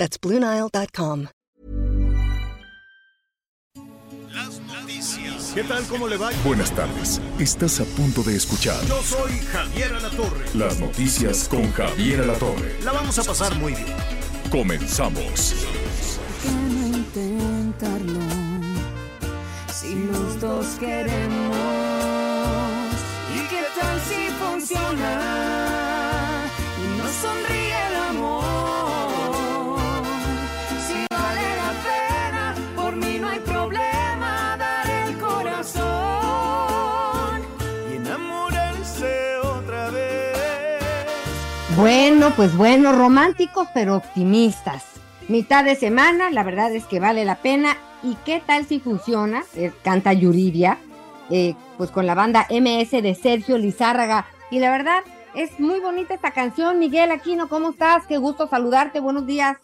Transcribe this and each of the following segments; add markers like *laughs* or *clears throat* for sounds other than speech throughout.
That's BlueNile.com. Las noticias. ¿Qué tal? ¿Cómo le va? Buenas tardes. Estás a punto de escuchar Yo soy Javier Alatorre. las noticias con Javier Alatorre. La vamos a pasar muy bien. Comenzamos. qué no intentarlo? Si los dos queremos. ¿Y qué tal si funciona? Y nos sonríe Bueno, pues bueno, románticos pero optimistas. Mitad de semana, la verdad es que vale la pena. ¿Y qué tal si funciona? Eh, canta Yuridia, eh, pues con la banda MS de Sergio Lizárraga. Y la verdad es muy bonita esta canción. Miguel Aquino, ¿cómo estás? Qué gusto saludarte. Buenos días.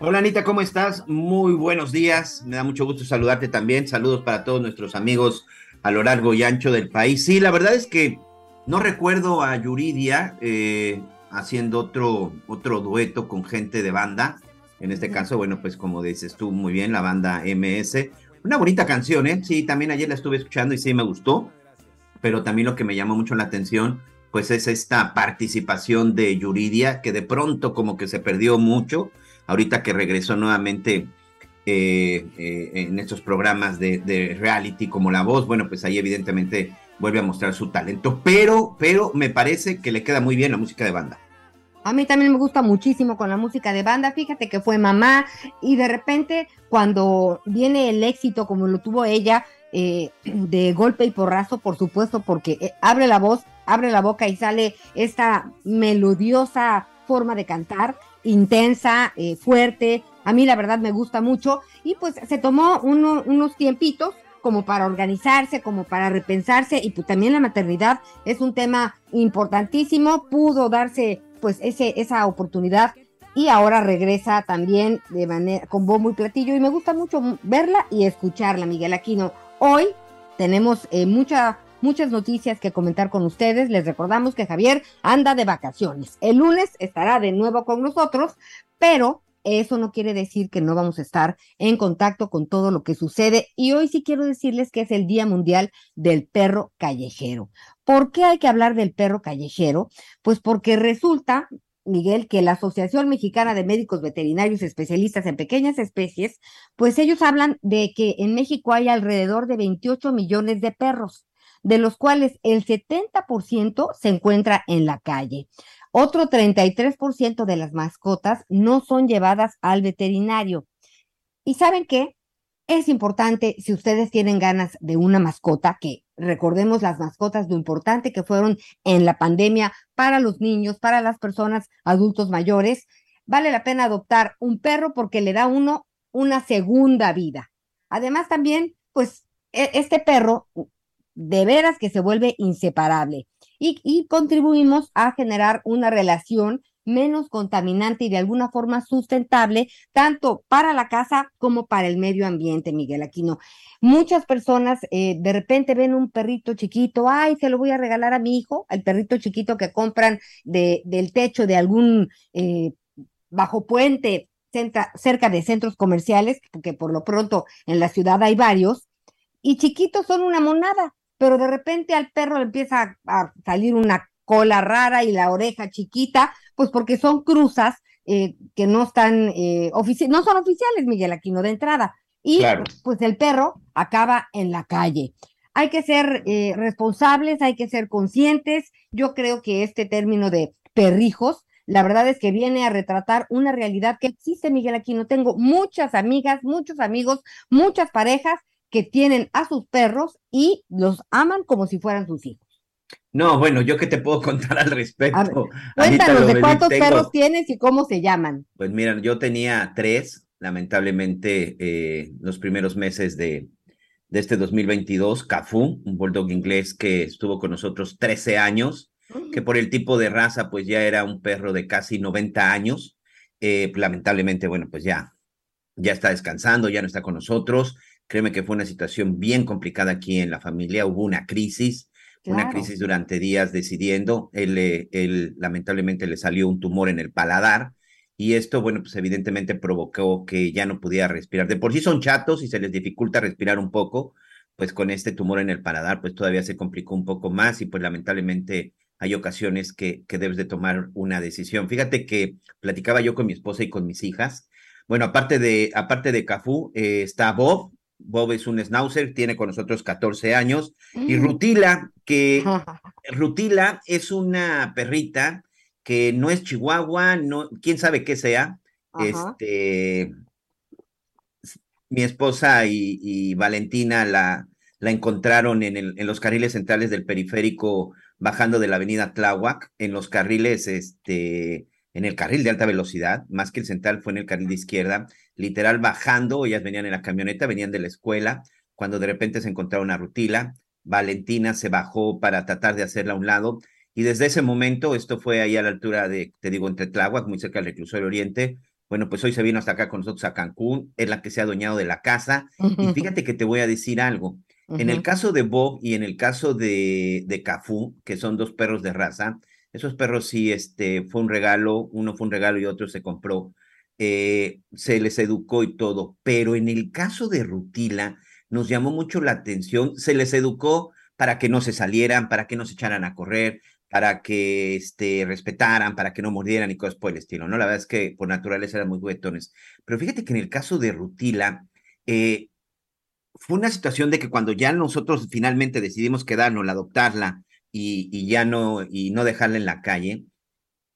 Hola Anita, ¿cómo estás? Muy buenos días. Me da mucho gusto saludarte también. Saludos para todos nuestros amigos a lo largo y ancho del país. Sí, la verdad es que no recuerdo a Yuridia eh, haciendo otro, otro dueto con gente de banda. En este caso, bueno, pues como dices tú muy bien, la banda MS. Una bonita canción, ¿eh? Sí, también ayer la estuve escuchando y sí me gustó. Pero también lo que me llamó mucho la atención, pues es esta participación de Yuridia, que de pronto como que se perdió mucho ahorita que regresó nuevamente eh, eh, en estos programas de, de, reality como La Voz, bueno, pues ahí evidentemente vuelve a mostrar su talento, pero, pero me parece que le queda muy bien la música de banda. A mí también me gusta muchísimo con la música de banda. Fíjate que fue mamá y de repente cuando viene el éxito como lo tuvo ella, eh, *clears throat* de golpe y porrazo, por supuesto, porque eh, abre la voz, abre la boca y sale esta melodiosa forma de cantar, intensa, eh, fuerte. A mí la verdad me gusta mucho y pues se tomó uno, unos tiempitos como para organizarse, como para repensarse y pues también la maternidad es un tema importantísimo, pudo darse pues ese, esa oportunidad y ahora regresa también de manera con bombo y platillo y me gusta mucho verla y escucharla, Miguel Aquino. Hoy tenemos eh, mucha, muchas noticias que comentar con ustedes. Les recordamos que Javier anda de vacaciones. El lunes estará de nuevo con nosotros, pero eso no quiere decir que no vamos a estar en contacto con todo lo que sucede. Y hoy sí quiero decirles que es el Día Mundial del Perro Callejero. ¿Por qué hay que hablar del perro callejero? Pues porque resulta, Miguel, que la Asociación Mexicana de Médicos Veterinarios Especialistas en Pequeñas Especies, pues ellos hablan de que en México hay alrededor de 28 millones de perros, de los cuales el 70% se encuentra en la calle. Otro 33% de las mascotas no son llevadas al veterinario. ¿Y saben qué? Es importante, si ustedes tienen ganas de una mascota, que recordemos las mascotas, lo importante que fueron en la pandemia para los niños, para las personas adultos mayores, vale la pena adoptar un perro porque le da uno una segunda vida. Además también, pues este perro de veras que se vuelve inseparable y, contribuimos a generar una relación menos contaminante y de alguna forma sustentable, tanto para la casa como para el medio ambiente, Miguel Aquino. Muchas personas eh, de repente ven un perrito chiquito, ay, se lo voy a regalar a mi hijo, al perrito chiquito que compran de, del techo de algún eh, bajo puente cerca de centros comerciales, porque por lo pronto en la ciudad hay varios, y chiquitos son una monada, pero de repente al perro le empieza a, a salir una cola rara y la oreja chiquita, pues porque son cruzas eh, que no están eh, no son oficiales, Miguel Aquino, de entrada. Y claro. pues el perro acaba en la calle. Hay que ser eh, responsables, hay que ser conscientes. Yo creo que este término de perrijos, la verdad es que viene a retratar una realidad que existe, Miguel Aquino. Tengo muchas amigas, muchos amigos, muchas parejas que tienen a sus perros y los aman como si fueran sus hijos. No, bueno, yo qué te puedo *laughs* contar al respecto. Cuéntanos de cuántos tengo... perros tienes y cómo se llaman. Pues mira, yo tenía tres lamentablemente, eh, los primeros meses de, de este 2022, Cafú, un bulldog inglés que estuvo con nosotros 13 años, que por el tipo de raza, pues ya era un perro de casi 90 años. Eh, lamentablemente, bueno, pues ya, ya está descansando, ya no está con nosotros. Créeme que fue una situación bien complicada aquí en la familia. Hubo una crisis, una Claro. crisis durante días decidiendo. Él, él lamentablemente le salió un tumor en el paladar y esto, bueno, pues evidentemente provocó que ya no pudiera respirar. De por sí son chatos y se les dificulta respirar un poco, pues con este tumor en el paladar, pues todavía se complicó un poco más y pues lamentablemente hay ocasiones que, que debes de tomar una decisión. Fíjate que platicaba yo con mi esposa y con mis hijas. Bueno, aparte de, aparte de Cafú, eh, está Bob. Bob es un schnauzer, tiene con nosotros 14 años. Y Mm. Rutila, que *laughs* Rutila es una perrita que no es chihuahua, no, quién sabe qué sea. Ajá. Este, mi esposa y, y Valentina la, la encontraron en, el, en los carriles centrales del periférico bajando de la avenida Tláhuac, en los carriles, este, en el carril de alta velocidad, más que el central fue en el carril de izquierda, literal bajando, ellas venían en la camioneta, venían de la escuela, cuando de repente se encontraron a Rutila, Valentina se bajó para tratar de hacerla a un lado, y desde ese momento, esto fue ahí a la altura de, te digo, entre Tláhuac, muy cerca del reclusorio oriente, bueno, pues hoy se vino hasta acá con nosotros a Cancún, es la que se ha adueñado de la casa, y fíjate que te voy a decir algo, en el caso de Bob y en el caso de, de Cafú, que son dos perros de raza, esos perros sí, este, fue un regalo, uno fue un regalo y otro se compró, eh, se les educó y todo, pero en el caso de Rutila nos llamó mucho la atención, se les educó para que no se salieran, para que no se echaran a correr, para que este, respetaran, para que no mordieran y cosas por el estilo, ¿no? La verdad es que por naturaleza eran muy juguetones. Pero fíjate que en el caso de Rutila, eh, fue una situación de que cuando ya nosotros finalmente decidimos quedarnos, adoptarla y, ya no, y no dejarla en la calle,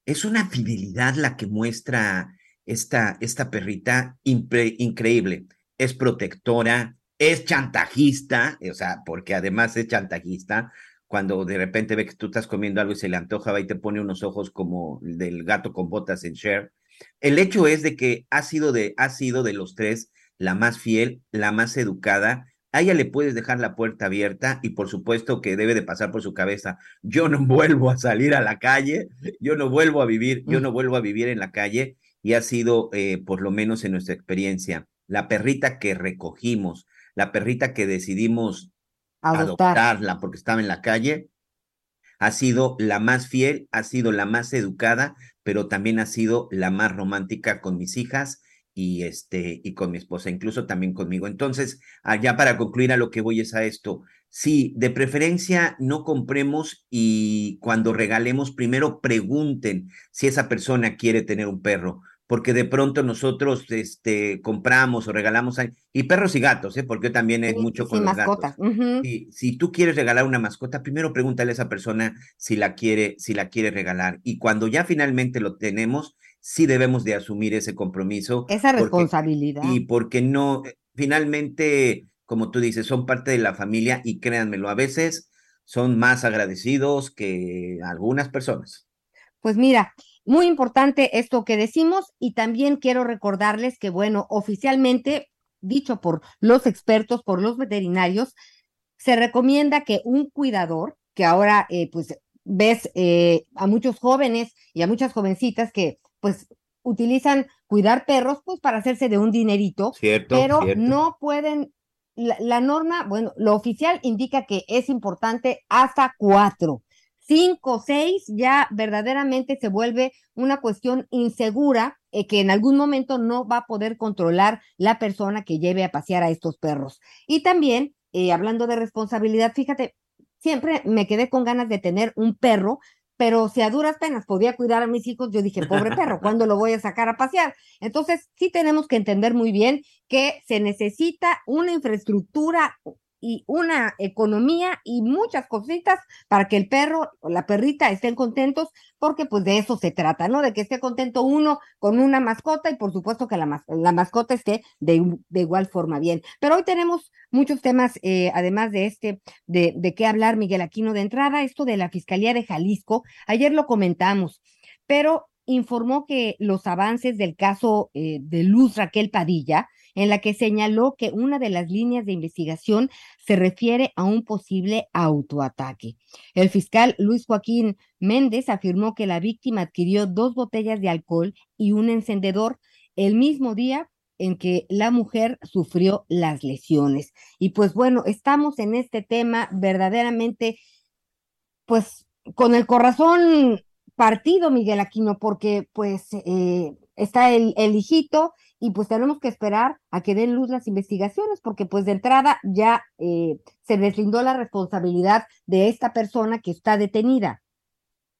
es una fidelidad la que muestra esta, esta perrita impre- increíble. Es protectora, es chantajista, o sea, porque además es chantajista. Cuando de repente ve que tú estás comiendo algo y se le antoja, va y te pone unos ojos como el del gato con botas en Cher. El hecho es de que ha sido de, ha sido de los tres la más fiel, la más educada. A ella le puedes dejar la puerta abierta y por supuesto que debe de pasar por su cabeza. Yo no *laughs* vuelvo a salir a la calle, yo no vuelvo a vivir, yo no vuelvo a vivir en la calle y ha sido, eh, por lo menos en nuestra experiencia, la perrita que recogimos, la perrita que decidimos Adoptar. adoptarla porque estaba en la calle, ha sido la más fiel, ha sido la más educada, pero también ha sido la más romántica con mis hijas y este y con mi esposa, incluso también conmigo. Entonces, allá para concluir a lo que voy es a esto. Sí, de preferencia no compremos y cuando regalemos primero pregunten si esa persona quiere tener un perro, porque de pronto nosotros este compramos o regalamos a- y perros y gatos, ¿eh? Porque también es Sí, mucho sí, con los gatos. mascotas. Si, si tú quieres regalar una mascota, primero pregúntale a esa persona si la quiere, si la quiere regalar. Y cuando ya finalmente lo tenemos, sí debemos de asumir ese compromiso. Esa porque- responsabilidad. y porque no, eh, finalmente, como tú dices, son parte de la familia y créanmelo, a veces son más agradecidos que algunas personas. Pues mira, muy importante esto que decimos y también quiero recordarles que, bueno, oficialmente, dicho por los expertos, por los veterinarios, se recomienda que un cuidador, que ahora eh, pues ves eh, a muchos jóvenes y a muchas jovencitas que pues utilizan cuidar perros pues para hacerse de un dinerito, ¿Cierto? pero ¿Cierto? no pueden, la, la norma, bueno, lo oficial indica que es importante hasta cuatro. Cinco, seis, ya verdaderamente se vuelve una cuestión insegura eh, que en algún momento no va a poder controlar la persona que lleve a pasear a estos perros. Y también, eh, hablando de responsabilidad, fíjate, siempre me quedé con ganas de tener un perro, pero si a duras penas podía cuidar a mis hijos, yo dije, pobre perro, ¿cuándo lo voy a sacar a pasear? Entonces, sí tenemos que entender muy bien que se necesita una infraestructura y una economía y muchas cositas para que el perro o la perrita estén contentos, porque pues de eso se trata, ¿no? De que esté contento uno con una mascota y por supuesto que la, la mascota esté de, de igual forma bien. Pero hoy tenemos muchos temas, eh, además de este, de, de qué hablar, Miguel Aquino, de entrada, esto de la Fiscalía de Jalisco, ayer lo comentamos, pero informó que los avances del caso eh, de Luz Raquel Padilla, en la que señaló que una de las líneas de investigación se refiere a un posible autoataque. El fiscal Luis Joaquín Méndez afirmó que la víctima adquirió dos botellas de alcohol y un encendedor el mismo día en que la mujer sufrió las lesiones. Y pues bueno, estamos en este tema verdaderamente, pues con el corazón partido, Miguel Aquino, porque pues eh, está el, el hijito y pues tenemos que esperar a que den luz las investigaciones, porque pues de entrada ya eh, se deslindó la responsabilidad de esta persona que está detenida.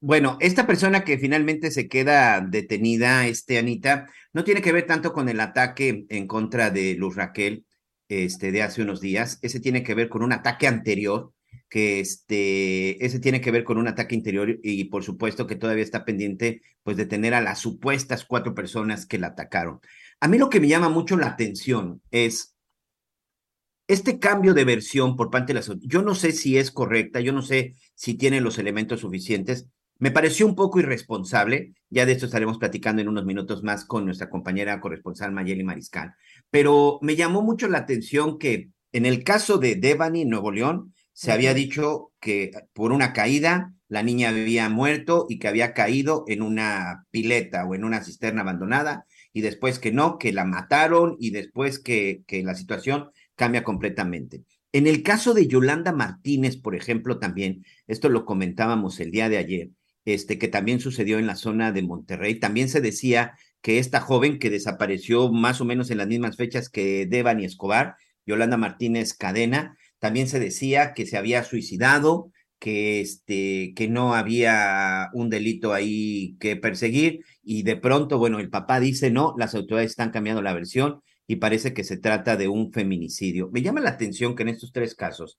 Bueno, esta persona que finalmente se queda detenida, este Anita, no tiene que ver tanto con el ataque en contra de Luz Raquel este, de hace unos días. Ese tiene que ver con un ataque anterior, que este, ese tiene que ver con un ataque interior y por supuesto que todavía está pendiente pues de tener a las supuestas cuatro personas que la atacaron. A mí lo que me llama mucho la atención es este cambio de versión por parte de las... Yo no sé si es correcta, yo no sé si tiene los elementos suficientes, me pareció un poco irresponsable, ya de esto estaremos platicando en unos minutos más con nuestra compañera corresponsal Mayeli Mariscal, pero me llamó mucho la atención que en el caso de Devani, Nuevo León, se había dicho que por una caída la niña había muerto y que había caído en una pileta o en una cisterna abandonada y después que no, que la mataron y después que, que la situación cambia completamente. En el caso de Yolanda Martínez, por ejemplo, también, esto lo comentábamos el día de ayer, este, que también sucedió en la zona de Monterrey. También se decía que esta joven que desapareció más o menos en las mismas fechas que Devani Escobar, Yolanda Martínez Cadena, también se decía que se había suicidado, que, este, que no había un delito ahí que perseguir y de pronto, bueno, el papá dice, no, las autoridades están cambiando la versión y parece que se trata de un feminicidio. Me llama la atención que en estos tres casos,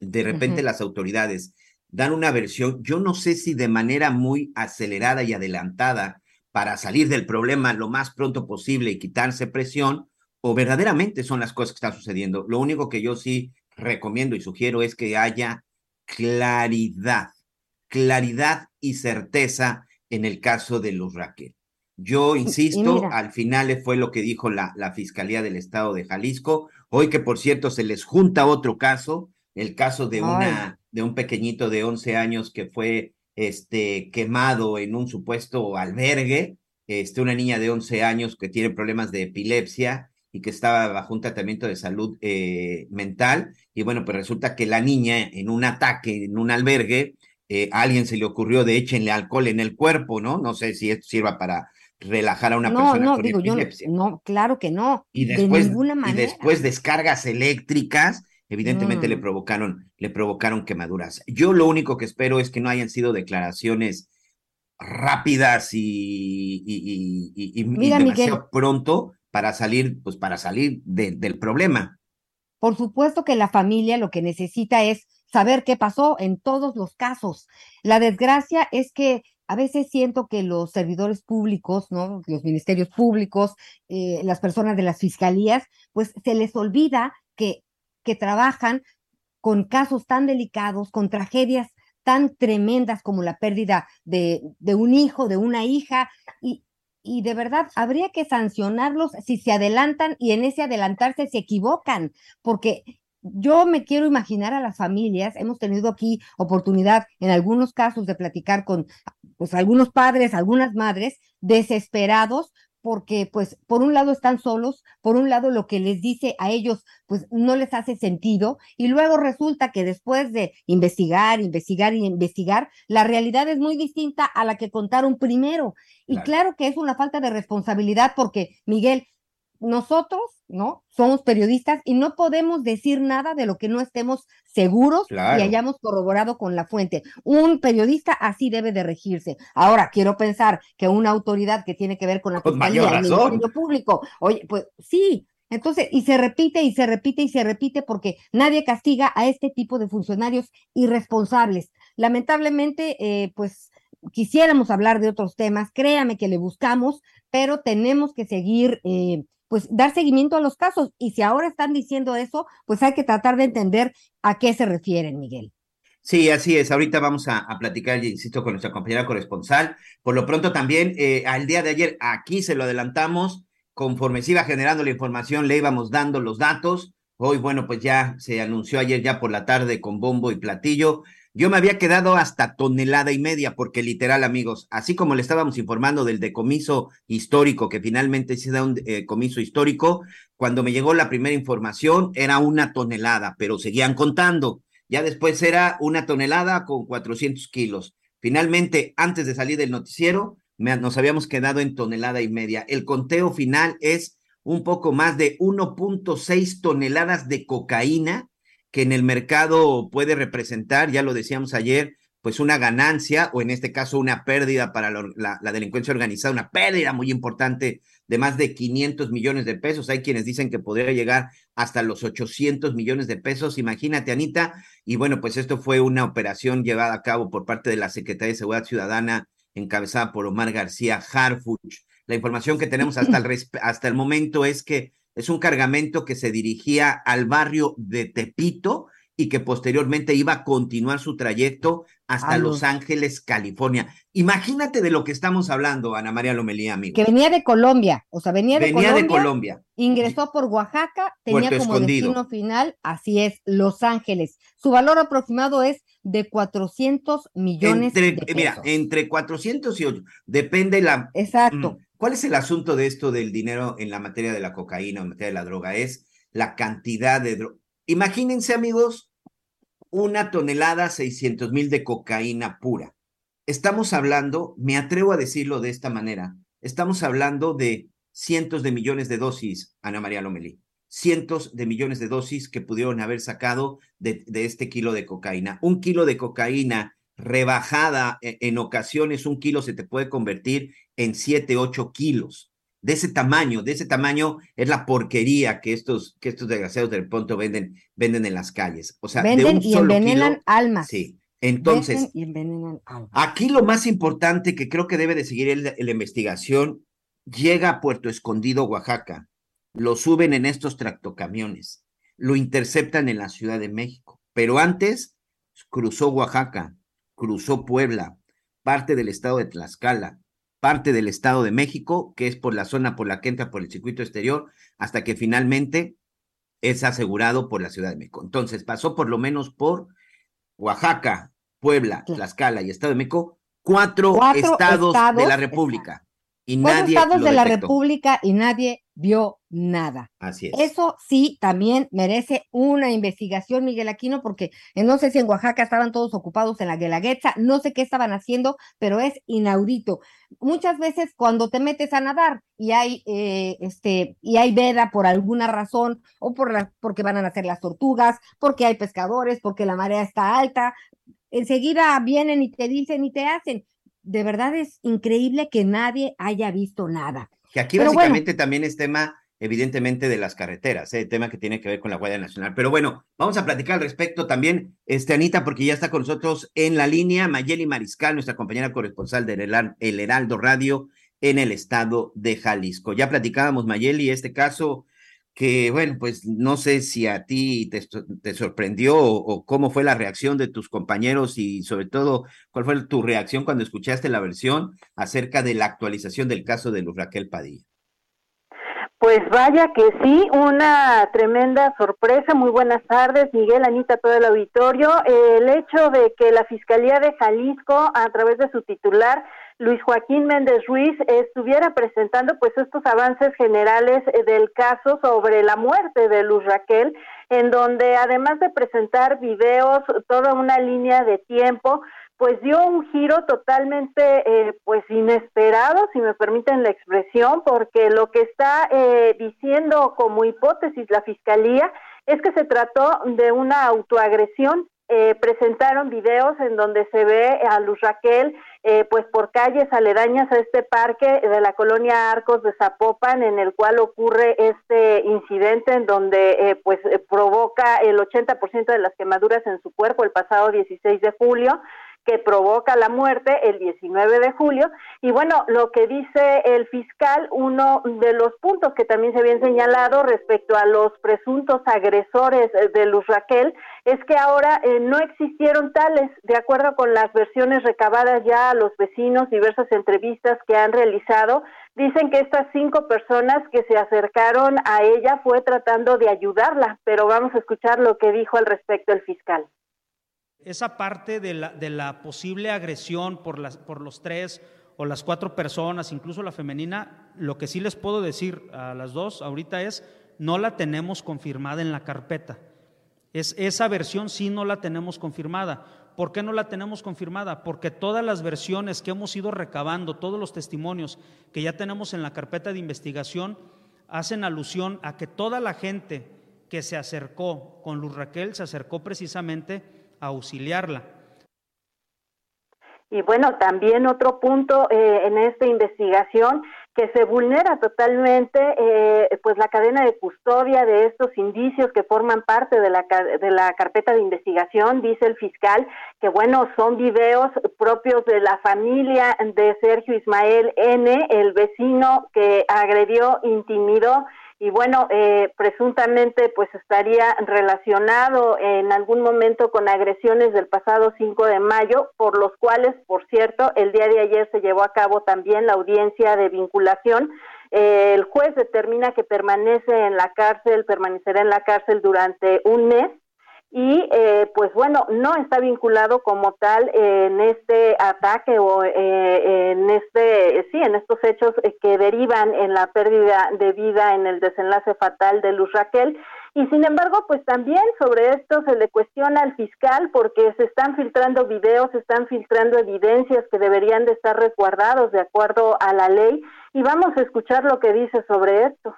de repente las autoridades dan una versión, yo no sé si de manera muy acelerada y adelantada para salir del problema lo más pronto posible y quitarse presión, o verdaderamente son las cosas que están sucediendo. Lo único que yo sí recomiendo y sugiero es que haya claridad, claridad y certeza en el caso de Luz Raquel. Yo insisto, al final fue lo que dijo la, la Fiscalía del Estado de Jalisco, hoy que por cierto se les junta otro caso, el caso de una de un pequeñito de 11 años que fue este quemado en un supuesto albergue, este una niña de 11 años que tiene problemas de epilepsia y que estaba bajo un tratamiento de salud eh, mental y bueno, pues resulta que la niña en un ataque en un albergue eh, a alguien se le ocurrió de échenle alcohol en el cuerpo, ¿no? No sé si esto sirva para relajar a una persona no, con digo, epilepsia. Yo, no, claro que no. y después, de ninguna y manera. después descargas eléctricas evidentemente le Mm. provocaron, le provocaron quemaduras. Yo lo único que espero es que no hayan sido declaraciones rápidas y, y, y- y- y Mira, demasiado Miguel. pronto para salir, pues para salir de- del problema. Por supuesto que la familia lo que necesita es saber qué pasó en todos los casos. La desgracia es que a veces siento que los servidores públicos, ¿no? Los ministerios públicos, eh, las personas de las fiscalías, pues se les olvida que, que trabajan con casos tan delicados, con tragedias tan tremendas como la pérdida de, de un hijo, de una hija, y, y de verdad habría que sancionarlos si se adelantan y en ese adelantarse se equivocan, porque yo me quiero imaginar a las familias, hemos tenido aquí oportunidad en algunos casos de platicar con pues algunos padres, algunas madres desesperados porque pues por un lado están solos, por un lado lo que les dice a ellos pues no les hace sentido y luego resulta que después de investigar, investigar y investigar, la realidad es muy distinta a la que contaron primero. Y Claro. claro que es una falta de responsabilidad porque Miguel, nosotros, ¿no? Somos periodistas y no podemos decir nada de lo que no estemos seguros Claro. y hayamos corroborado con la fuente. Un periodista así debe de regirse. Ahora, quiero pensar que una autoridad que tiene que ver con la Con fiscalía, el. Ministerio Público, oye, pues sí. Entonces, y se repite y se repite y se repite porque nadie castiga a este tipo de funcionarios irresponsables. Lamentablemente, eh, pues quisiéramos hablar de otros temas, créame que le buscamos, pero tenemos que seguir, eh, pues dar seguimiento a los casos. Y si ahora están diciendo eso, pues hay que tratar de entender a qué se refieren, Miguel. Sí, así es. Ahorita vamos a, platicar, insisto, con nuestra compañera corresponsal. Por lo pronto también, eh, al día de ayer, aquí se lo adelantamos, conforme se iba generando la información, le íbamos dando los datos. Hoy, bueno, pues ya se anunció ayer ya por la tarde con bombo y platillo. Yo me había quedado hasta tonelada y media, porque literal, amigos, así como le estábamos informando del decomiso histórico, que finalmente se da un decomiso histórico, cuando me llegó la primera información era una tonelada, pero seguían contando. Ya después era una tonelada con 400 kilos. Finalmente, antes de salir del noticiero, nos habíamos quedado en tonelada y media. El conteo final es un poco más de 1.6 toneladas de cocaína que en el mercado puede representar, ya lo decíamos ayer, pues una ganancia o en este caso una pérdida para la, delincuencia organizada, una pérdida muy importante de más de 500 millones de pesos. Hay quienes dicen que podría llegar hasta los 800 millones de pesos. Imagínate, Anita. Y bueno, pues esto fue una operación llevada a cabo por parte de la Secretaría de Seguridad Ciudadana encabezada por Omar García Harfuch. La información que tenemos hasta el, hasta el momento es que es un cargamento que se dirigía al barrio de Tepito y que posteriormente iba a continuar su trayecto hasta Los Ángeles, California. Imagínate de lo que estamos hablando, Ana María Lomelía, amigo. Que venía de Colombia, o sea, venía de venía Colombia. de Colombia. Ingresó por Oaxaca, tenía Puerto como Escondido. destino final, así es, Los Ángeles. Su valor aproximado es de 400 millones entre, de pesos. Mira, entre 400 y 8, depende la... Exacto. Mm, ¿Cuál es el asunto de esto del dinero en la materia de la cocaína o en materia de la droga? Es la cantidad de droga. Imagínense, amigos, una tonelada, 600 mil de cocaína pura. Estamos hablando, me atrevo a decirlo de esta manera, estamos hablando de cientos de millones de dosis, Ana María Lomelí, cientos de millones de dosis que pudieron haber sacado de, de este kilo de cocaína. Un kilo de cocaína rebajada en, en, ocasiones, un kilo se te puede convertir en 7, 8 kilos. De ese tamaño, de ese tamaño es la porquería que estos, que estos desgraciados del pronto venden, venden en las calles. O sea, venden de un y solo envenenan kilo, almas. Sí. Entonces, Venden y envenenan almas. aquí lo más importante que creo que debe de seguir el, la investigación, llega a Puerto Escondido, Oaxaca, lo suben en estos tractocamiones, lo interceptan en la Ciudad de México, pero antes cruzó Oaxaca, cruzó Puebla, parte del estado de Tlaxcala, parte del estado de México, que es por la zona por la que entra por el circuito exterior, hasta que finalmente es asegurado por la Ciudad de México. Entonces pasó por lo menos por Oaxaca, Puebla, Tlaxcala y Estado de México, cuatro, Cuatro estados, estados, de la República. Y Cuatro nadie estados lo de la. República y nadie vio nada. Así es. Eso sí también merece una investigación, Miguel Aquino, porque no sé si en Oaxaca estaban todos ocupados en la Guelaguetza, no sé qué estaban haciendo, pero es inaudito. Muchas veces cuando te metes a nadar y hay eh, este y hay veda por alguna razón o por la, porque van a nacer las tortugas, porque hay pescadores, porque la marea está alta, enseguida vienen y te dicen y te hacen. De verdad es increíble que nadie haya visto nada. Que aquí Pero básicamente también es tema, evidentemente, de las carreteras, ¿eh? tema que tiene que ver con la Guardia Nacional. Pero bueno, vamos a platicar al respecto también, este, Anita, porque ya está con nosotros en la línea Mayeli Mariscal, nuestra compañera corresponsal del El Heraldo Radio en el estado de Jalisco. Ya platicábamos, Mayeli, este caso que, bueno, pues no sé si a ti te, te sorprendió o, o, cómo fue la reacción de tus compañeros y sobre todo cuál fue tu reacción cuando escuchaste la versión acerca de la actualización del caso de Luz Raquel Padilla. Pues vaya que sí, una tremenda sorpresa. Muy buenas tardes, Miguel, Anita, todo el auditorio. El hecho de que la Fiscalía de Jalisco, a través de su titular, Luis Joaquín Méndez Ruiz estuviera presentando pues estos avances generales del caso sobre la muerte de Luz Raquel, en donde además de presentar videos, toda una línea de tiempo, pues dio un giro totalmente eh, pues inesperado, si me permiten la expresión, porque lo que está eh, diciendo como hipótesis la fiscalía es que se trató de una autoagresión eh, presentaron videos en donde se ve a Luz Raquel eh, pues por calles aledañas a este parque de la colonia Arcos de Zapopan en el cual ocurre este incidente en donde eh, pues provoca el 80% de las quemaduras en su cuerpo el pasado 16 de julio que provoca la muerte el 19 de julio. Y bueno, lo que dice el fiscal, uno de los puntos que también se habían señalado respecto a los presuntos agresores de Luz Raquel es que ahora eh, no existieron tales, de acuerdo con las versiones recabadas ya a los vecinos, diversas entrevistas que han realizado, dicen que estas cinco personas que se acercaron a ella fue tratando de ayudarla, pero vamos a escuchar lo que dijo al respecto el fiscal. Esa parte de la, posible agresión por, las, por los tres o las cuatro personas, incluso la femenina, lo que sí les puedo decir a las dos ahorita es, no la tenemos confirmada en la carpeta. Es, esa versión sí no la tenemos confirmada. ¿Por qué no la tenemos confirmada? Porque todas las versiones que hemos ido recabando, todos los testimonios que ya tenemos en la carpeta de investigación, hacen alusión a que toda la gente que se acercó con Luz Raquel se acercó precisamente auxiliarla. Y bueno, también otro punto eh, en esta investigación que se vulnera totalmente eh, pues la cadena de custodia de estos indicios que forman parte de la, de la carpeta de investigación, dice el fiscal, que bueno, son videos propios de la familia de Sergio Ismael N., el vecino que agredió, intimidó y bueno, eh, presuntamente pues estaría relacionado en algún momento con agresiones del pasado 5 de mayo, por los cuales, por cierto, el día de ayer se llevó a cabo también la audiencia de vinculación. Eh, el juez determina que permanece en la cárcel, permanecerá en la cárcel durante un mes y eh, pues bueno, no está vinculado como tal en este ataque o eh, en este, sí, en estos hechos que derivan en la pérdida de vida en el desenlace fatal de Luz Raquel. Y sin embargo, pues también sobre esto se le cuestiona al fiscal porque se están filtrando videos, se están filtrando evidencias que deberían de estar resguardados de acuerdo a la ley. Y vamos a escuchar lo que dice sobre esto.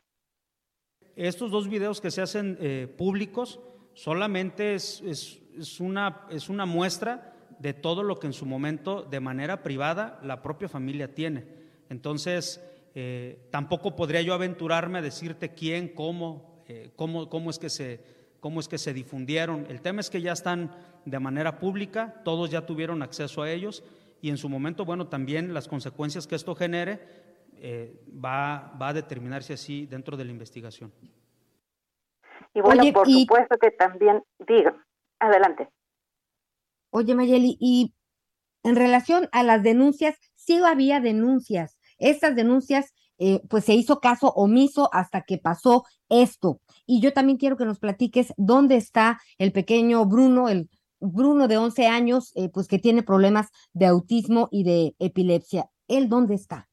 Estos dos videos que se hacen eh, públicos, solamente es, es, una, es una muestra de todo lo que en su momento, de manera privada, la propia familia tiene. Entonces, eh, tampoco podría yo aventurarme a decirte quién, cómo, eh, cómo, cómo, es que se, cómo es que se difundieron. El tema es que ya están de manera pública, todos ya tuvieron acceso a ellos y en su momento, bueno, también las consecuencias que esto genere eh, va, va a determinarse así dentro de la investigación. Y bueno, por supuesto que también, digo, adelante. Oye, Mayeli, y en relación a las denuncias, sí había denuncias. Estas denuncias, eh, pues se hizo caso omiso hasta que pasó esto. Y yo también quiero que nos platiques dónde está el pequeño Bruno, el Bruno de 11 años, eh, pues que tiene problemas de autismo y de epilepsia. ¿Él dónde está?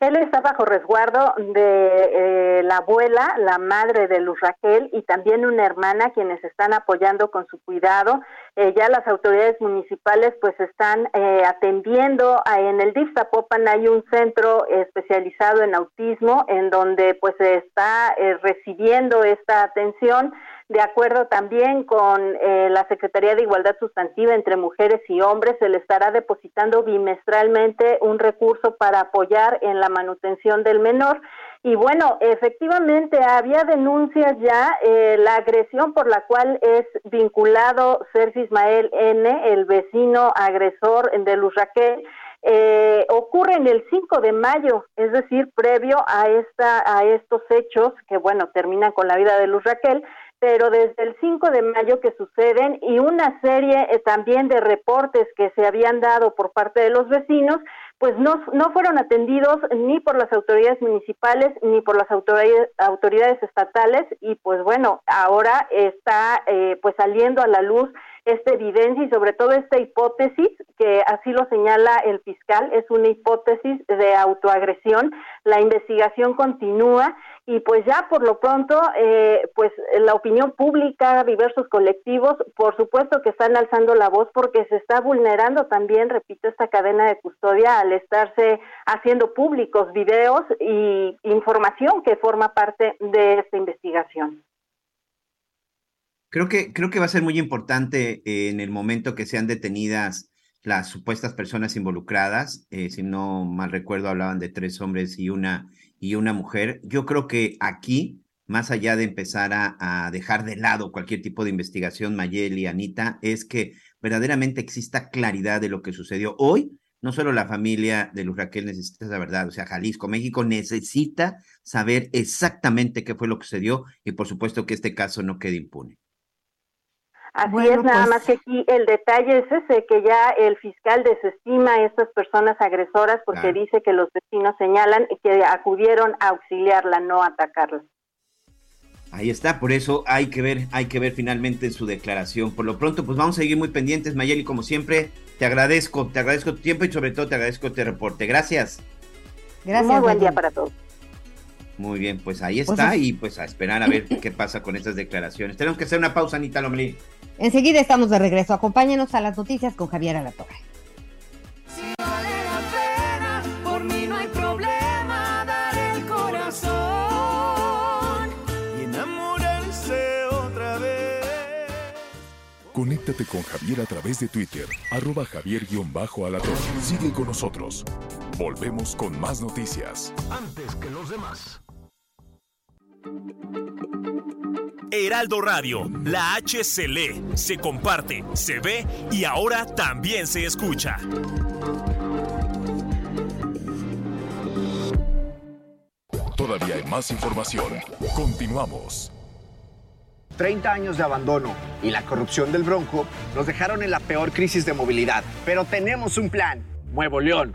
Él está bajo resguardo de eh, la abuela, la madre de Luz Raquel y también una hermana quienes están apoyando con su cuidado. Eh, ya las autoridades municipales pues están eh, atendiendo en el DIF Zapopan hay un centro especializado en autismo en donde pues se está recibiendo esta atención de acuerdo también con eh, la Secretaría de Igualdad Sustantiva entre Mujeres y Hombres, se le estará depositando bimestralmente un recurso para apoyar en la manutención del menor. Y bueno, efectivamente había denuncias ya, eh, la agresión por la cual es vinculado Sergio Ismael N., el vecino agresor de Luz Raquel, eh, ocurre en el 5 de mayo, es decir, previo a esta a estos hechos que bueno, terminan con la vida de Luz Raquel, pero desde el 5 de mayo que suceden y una serie eh, también de reportes que se habían dado por parte de los vecinos, pues no, no fueron atendidos ni por las autoridades municipales ni por las autoridades, autoridades estatales y pues bueno, ahora está eh, pues saliendo a la luz esta evidencia y sobre todo esta hipótesis, que así lo señala el fiscal, es una hipótesis de autoagresión. La investigación continúa y pues ya por lo pronto, eh, pues la opinión pública, diversos colectivos, por supuesto que están alzando la voz porque se está vulnerando también, repito, esta cadena de custodia al estarse haciendo públicos videos y información que forma parte de esta investigación. Creo que, creo que va a ser muy importante eh, en el momento que sean detenidas las supuestas personas involucradas. Eh, si no mal recuerdo, hablaban de tres hombres y una, y una mujer. Yo creo que aquí, más allá de empezar a, dejar de lado cualquier tipo de investigación, Mayeli, Anita, es que verdaderamente exista claridad de lo que sucedió hoy. No solo la familia de Luz Raquel necesita la verdad, o sea, Jalisco, México necesita saber exactamente qué fue lo que sucedió y por supuesto que este caso no quede impune. Así Bueno, es, nada pues- más que aquí el detalle es ese, que ya el fiscal desestima a estas personas agresoras porque Claro. dice que los vecinos señalan que acudieron a auxiliarla, no a atacarla. Ahí está, por eso hay que ver, hay que ver finalmente su declaración. Por lo pronto, pues vamos a seguir muy pendientes, Mayeli, como siempre. Te agradezco, te agradezco tu tiempo y sobre todo te agradezco este reporte. Gracias. Gracias. Muy buen día para todos. Muy bien, pues ahí Pues está es- y pues a esperar a ver qué pasa con estas declaraciones. Tenemos que hacer una pausa, Anita Lomelí. Enseguida estamos de regreso. Acompáñenos a las noticias con Javier Alatorre. Si vale la pena, por mí no hay problema, dar el corazón. y enamorarse otra vez. Conéctate con Javier a través de Twitter, arroba javier-alatorre. Sigue con nosotros. Volvemos con más noticias. Antes que los demás. Heraldo Radio, la H se lee, se comparte, se ve y ahora también se escucha. Todavía hay más información. Continuamos. 30 años de abandono y la corrupción del Bronco nos dejaron en la peor crisis de movilidad. Pero tenemos un plan, Nuevo León.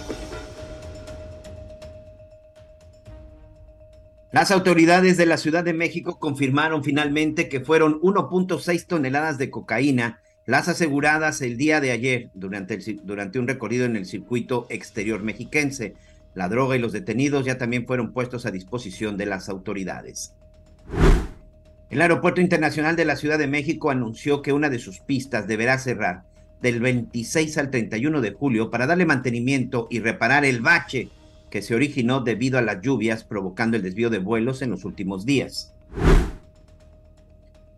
Las autoridades de la Ciudad de México confirmaron finalmente que fueron 1.6 toneladas de cocaína las aseguradas el día de ayer durante, durante un recorrido en el circuito exterior mexiquense. La droga y los detenidos ya también fueron puestos a disposición de las autoridades. El Aeropuerto Internacional de la Ciudad de México anunció que una de sus pistas deberá cerrar del 26 al 31 de julio para darle mantenimiento y reparar el bache que se originó debido a las lluvias provocando el desvío de vuelos en los últimos días.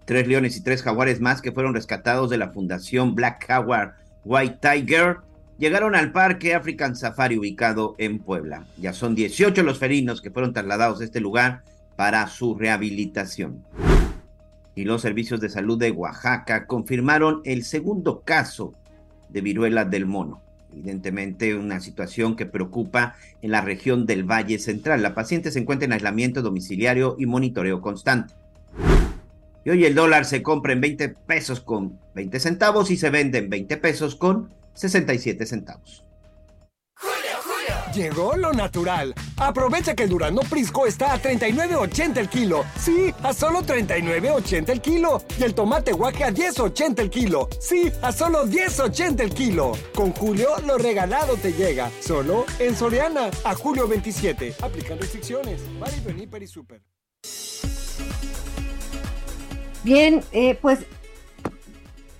Tres leones y tres jaguares más que fueron rescatados de la Fundación Black Jaguar White Tiger llegaron al Parque African Safari ubicado en Puebla. Ya son 18 los felinos que fueron trasladados a este lugar para su rehabilitación. Y los servicios de salud de Oaxaca confirmaron el segundo caso de viruela del mono. Evidentemente una situación que preocupa en la región del Valle Central. La paciente se encuentra en aislamiento domiciliario y monitoreo constante. Y hoy el dólar se compra en 20 pesos con 20 centavos y se vende en 20 pesos con 67 centavos. Llegó lo natural. Aprovecha que el Durano Prisco está a 39.80 el kilo. Sí, a solo 39.80 el kilo. Y el tomate guaje a 10.80 el kilo. Sí, a solo 10.80 el kilo. Con Julio, lo regalado te llega. Solo en Soriana. A julio 27. Aplican restricciones. Válido en y Super. Bien, eh, pues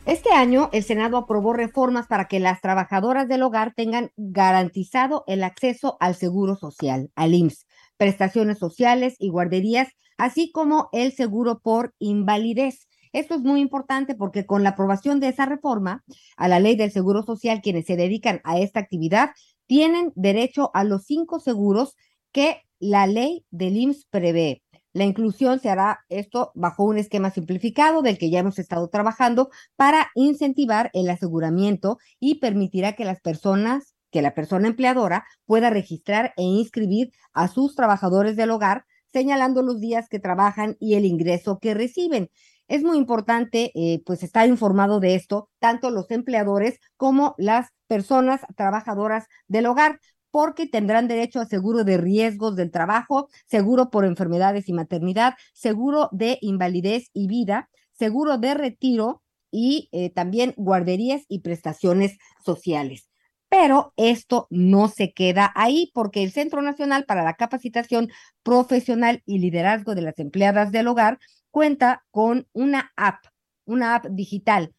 este año el Senado aprobó reformas para que las trabajadoras del hogar tengan garantizado el acceso al seguro social, al IMSS, prestaciones sociales y guarderías, así como el seguro por invalidez. Esto es muy importante porque con la aprobación de esa reforma a la ley del seguro social, quienes se dedican a esta actividad tienen derecho a los cinco seguros que la ley del IMSS prevé. La inclusión se hará esto bajo un esquema simplificado del que ya hemos estado trabajando para incentivar el aseguramiento y permitirá que las personas, que la persona empleadora pueda registrar e inscribir a sus trabajadores del hogar, señalando los días que trabajan y el ingreso que reciben. Es muy importante, eh, pues, estar informado de esto, tanto los empleadores como las personas trabajadoras del hogar, porque tendrán derecho a seguro de riesgos del trabajo, seguro por enfermedades y maternidad, seguro de invalidez y vida, seguro de retiro y eh, también guarderías y prestaciones sociales. Pero esto no se queda ahí porque el Centro Nacional para la Capacitación Profesional y Liderazgo de las Empleadas del Hogar cuenta con una app, una app digital,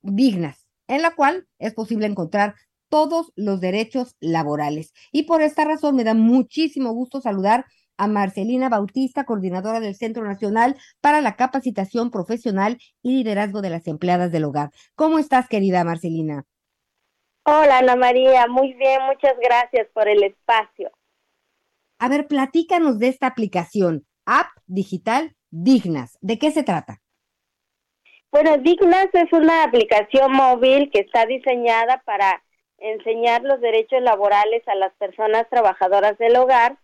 Dignas, en la cual es posible encontrar todos los derechos laborales. Y por esta razón me da muchísimo gusto saludar a Marcelina Bautista, coordinadora del Centro Nacional para la Capacitación Profesional y Liderazgo de las Empleadas del Hogar. ¿Cómo estás, querida Marcelina? Hola, Ana María. Muy bien, muchas gracias por el espacio. A ver, platícanos de esta aplicación, App Digital Dignas. ¿De qué se trata? Bueno, Dignas es una aplicación móvil que está diseñada para enseñar los derechos laborales a las personas trabajadoras del hogar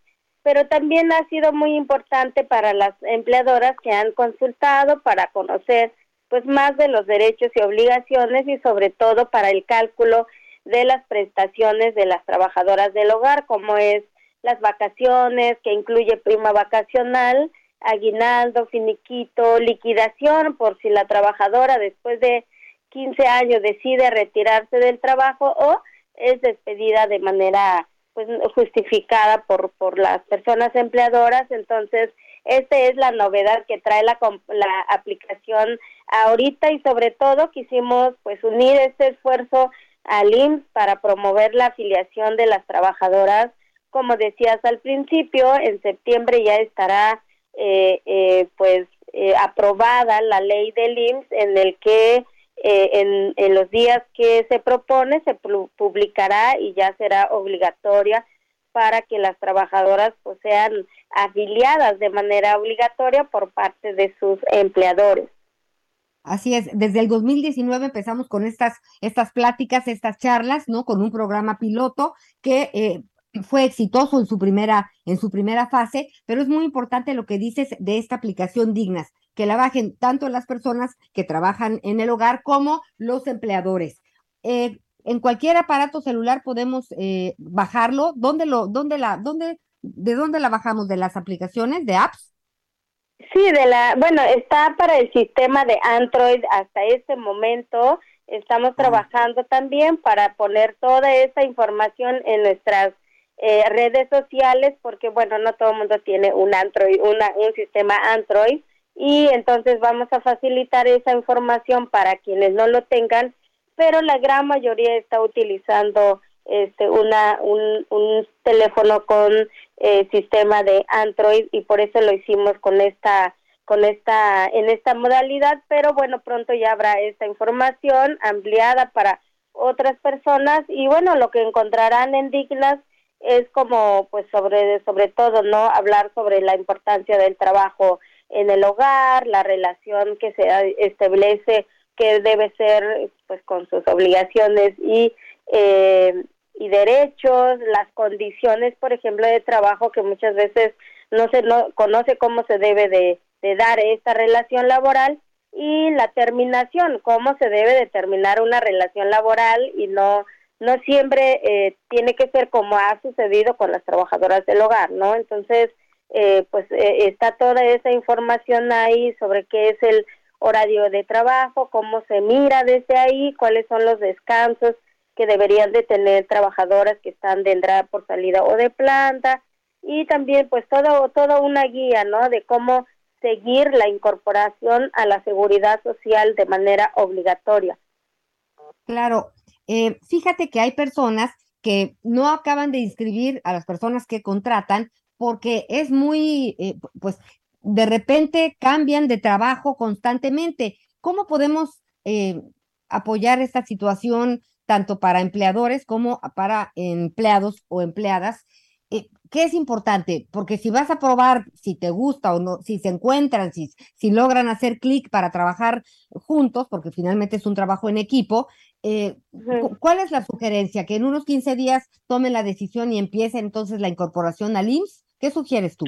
pero también ha sido muy importante para las empleadoras que han consultado para conocer pues más de los derechos y obligaciones y sobre todo para el cálculo de las prestaciones de las trabajadoras del hogar, como es las vacaciones, que incluye prima vacacional, aguinaldo, finiquito, liquidación, por si la trabajadora después de 15 años decide retirarse del trabajo o es despedida de manera pues justificada por por las personas empleadoras. Entonces esta es la novedad que trae la, la aplicación ahorita y sobre todo quisimos pues unir este esfuerzo al IMSS para promover la afiliación de las trabajadoras. Como decías al principio en septiembre ya estará eh, eh, pues eh, aprobada la ley del IMSS en el que eh, en, los días que se propone se publicará y ya será obligatoria para que las trabajadoras pues, sean afiliadas de manera obligatoria por parte de sus empleadores. Así es, desde el 2019 empezamos con estas, estas pláticas, estas charlas, ¿no? Con un programa piloto que eh, fue exitoso en su primera en su primera fase, pero es muy importante lo que dices de esta aplicación Dignas, que la bajen tanto las personas que trabajan en el hogar como los empleadores. Eh, en cualquier aparato celular podemos eh, bajarlo. ¿Dónde lo, dónde la, dónde, de dónde la bajamos? ¿De las aplicaciones, de apps? Sí, de la, bueno, está para el sistema de Android hasta este momento. Estamos trabajando también para poner toda esa información en nuestras eh, redes sociales porque bueno no todo el mundo tiene un Android una, un sistema Android y entonces vamos a facilitar esa información para quienes no lo tengan pero la gran mayoría está utilizando este una un, un teléfono con eh, sistema de Android y por eso lo hicimos con esta con esta en esta modalidad pero bueno pronto ya habrá esta información ampliada para otras personas y bueno lo que encontrarán en Dignas es como pues sobre sobre todo no hablar sobre la importancia del trabajo en el hogar la relación que se establece que debe ser pues con sus obligaciones y eh, y derechos las condiciones por ejemplo de trabajo que muchas veces no se no conoce cómo se debe de, de dar esta relación laboral y la terminación cómo se debe determinar una relación laboral y no no siempre eh, tiene que ser como ha sucedido con las trabajadoras del hogar, ¿no? Entonces, eh, pues eh, está toda esa información ahí sobre qué es el horario de trabajo, cómo se mira desde ahí, cuáles son los descansos que deberían de tener trabajadoras que están de entrada por salida o de planta y también pues todo toda una guía, ¿no? De cómo seguir la incorporación a la seguridad social de manera obligatoria. Claro, eh, fíjate que hay personas que no acaban de inscribir a las personas que contratan porque es muy, eh, pues, de repente cambian de trabajo constantemente. ¿Cómo podemos eh, apoyar esta situación tanto para empleadores como para empleados o empleadas ¿Qué es importante? Porque si vas a probar si te gusta o no, si se encuentran, si, si logran hacer clic para trabajar juntos, porque finalmente es un trabajo en equipo, eh, ¿cuál es la sugerencia? ¿Que en unos 15 días tomen la decisión y empiece entonces la incorporación al IMSS? ¿Qué sugieres tú?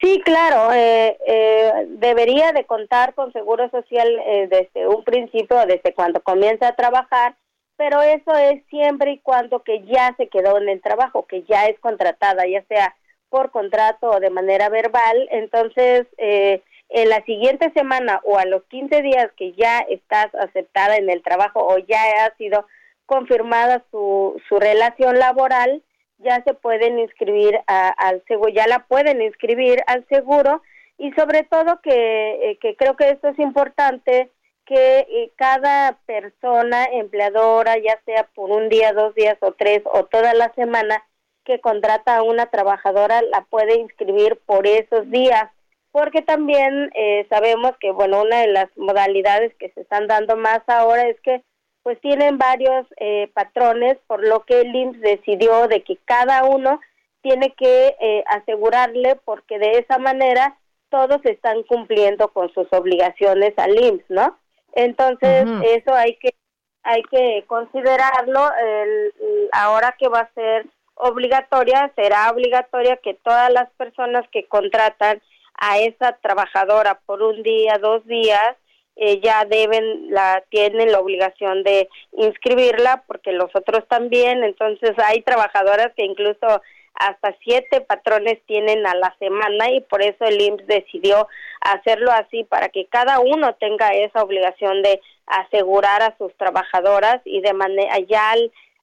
Sí, claro, eh, eh, debería de contar con Seguro Social desde un principio, desde cuando comienza a trabajar, pero eso es siempre y cuando que ya se quedó en el trabajo, que ya es contratada, ya sea por contrato o de manera verbal. Entonces, eh, en la siguiente semana o a los 15 días que ya estás aceptada en el trabajo o ya ha sido confirmada su, su relación laboral, ya se pueden inscribir al seguro, ya la pueden inscribir al seguro y sobre todo que, eh, que creo que esto es importante, que eh, cada persona empleadora, ya sea por un día, dos días o tres o toda la semana, que contrata a una trabajadora la puede inscribir por esos días, porque también eh, sabemos que, bueno, una de las modalidades que se están dando más ahora es que pues tienen varios eh, patrones, por lo que el IMSS decidió de que cada uno tiene que eh, asegurarle, porque de esa manera todos están cumpliendo con sus obligaciones al IMSS, ¿no? Entonces, eso hay que hay que considerarlo el, ahora que va a ser obligatoria, será obligatoria que todas las personas que contratan a esa trabajadora por un día, dos días, eh, ya deben, la tienen la obligación de inscribirla porque los otros también, entonces hay trabajadoras que incluso hasta siete patrones tienen a la semana y por eso el IMSS decidió hacerlo así para que cada uno tenga esa obligación de asegurar a sus trabajadoras y de manera ya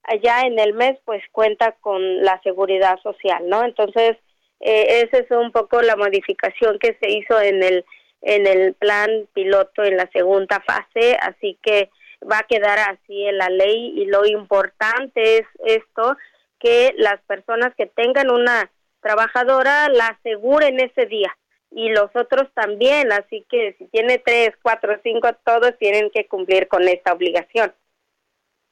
allá en el mes pues cuenta con la seguridad social, ¿no? Entonces, eh, esa es un poco la modificación que se hizo en el en el plan piloto en la segunda fase, así que va a quedar así en la ley y lo importante es esto que las personas que tengan una trabajadora la aseguren ese día y los otros también, así que si tiene tres, cuatro, cinco, todos tienen que cumplir con esta obligación.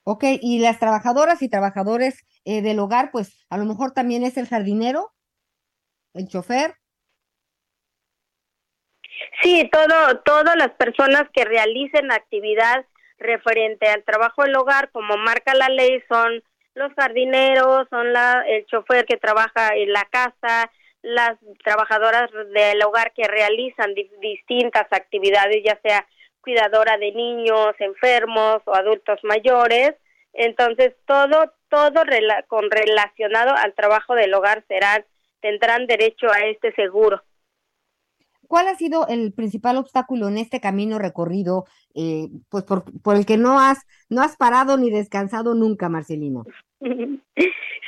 Ok, y las trabajadoras y trabajadores eh, del hogar, pues a lo mejor también es el jardinero, el chofer. Sí, todo, todas las personas que realicen actividad referente al trabajo del hogar, como marca la ley, son los jardineros, son la, el chofer que trabaja en la casa, las trabajadoras del hogar que realizan distintas actividades, ya sea cuidadora de niños enfermos o adultos mayores. Entonces, todo, todo con relacionado al trabajo del hogar serán, tendrán derecho a este seguro. ¿Cuál ha sido el principal obstáculo en este camino recorrido, eh, pues por, por, el que no has, no has parado ni descansado nunca, Marcelino? *laughs*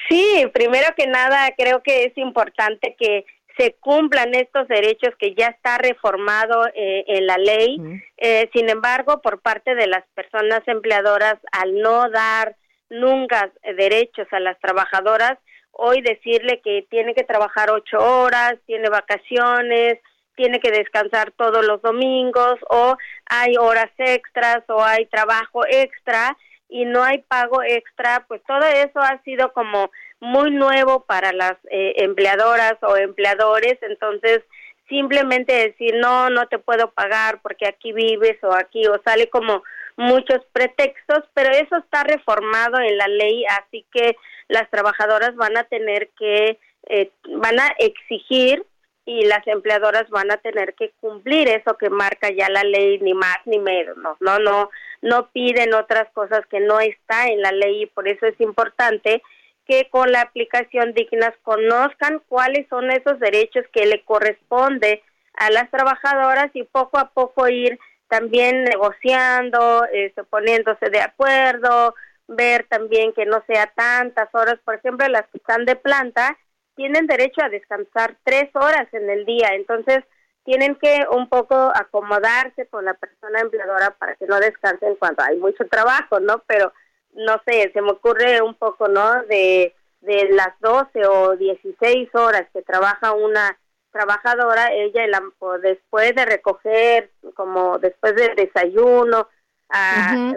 Sí, primero que nada, creo que es importante que se cumplan estos derechos que ya está reformado eh, en la ley. Eh, sin embargo, por parte de las personas empleadoras, al no dar nunca derechos a las trabajadoras, hoy decirle que tiene que trabajar ocho horas, tiene vacaciones, tiene que descansar todos los domingos o hay horas extras o hay trabajo extra y no hay pago extra, pues todo eso ha sido como muy nuevo para las eh, empleadoras o empleadores, entonces simplemente decir no, no te puedo pagar porque aquí vives o aquí o sale como muchos pretextos, pero eso está reformado en la ley, así que las trabajadoras van a tener que, eh, van a exigir y las empleadoras van a tener que cumplir eso que marca ya la ley, ni más ni menos, no, no, no, piden otras cosas que no está en la ley y por eso es importante que con la aplicación dignas conozcan cuáles son esos derechos que le corresponde a las trabajadoras y poco a poco ir también negociando, este, poniéndose de acuerdo, ver también que no sea tantas horas, por ejemplo, las que están de planta tienen derecho a descansar tres horas en el día, entonces tienen que un poco acomodarse con la persona empleadora para que no descansen cuando hay mucho trabajo, ¿no? Pero no sé, se me ocurre un poco, ¿no? De, de las 12 o 16 horas que trabaja una trabajadora, ella la, después de recoger, como después del desayuno, a,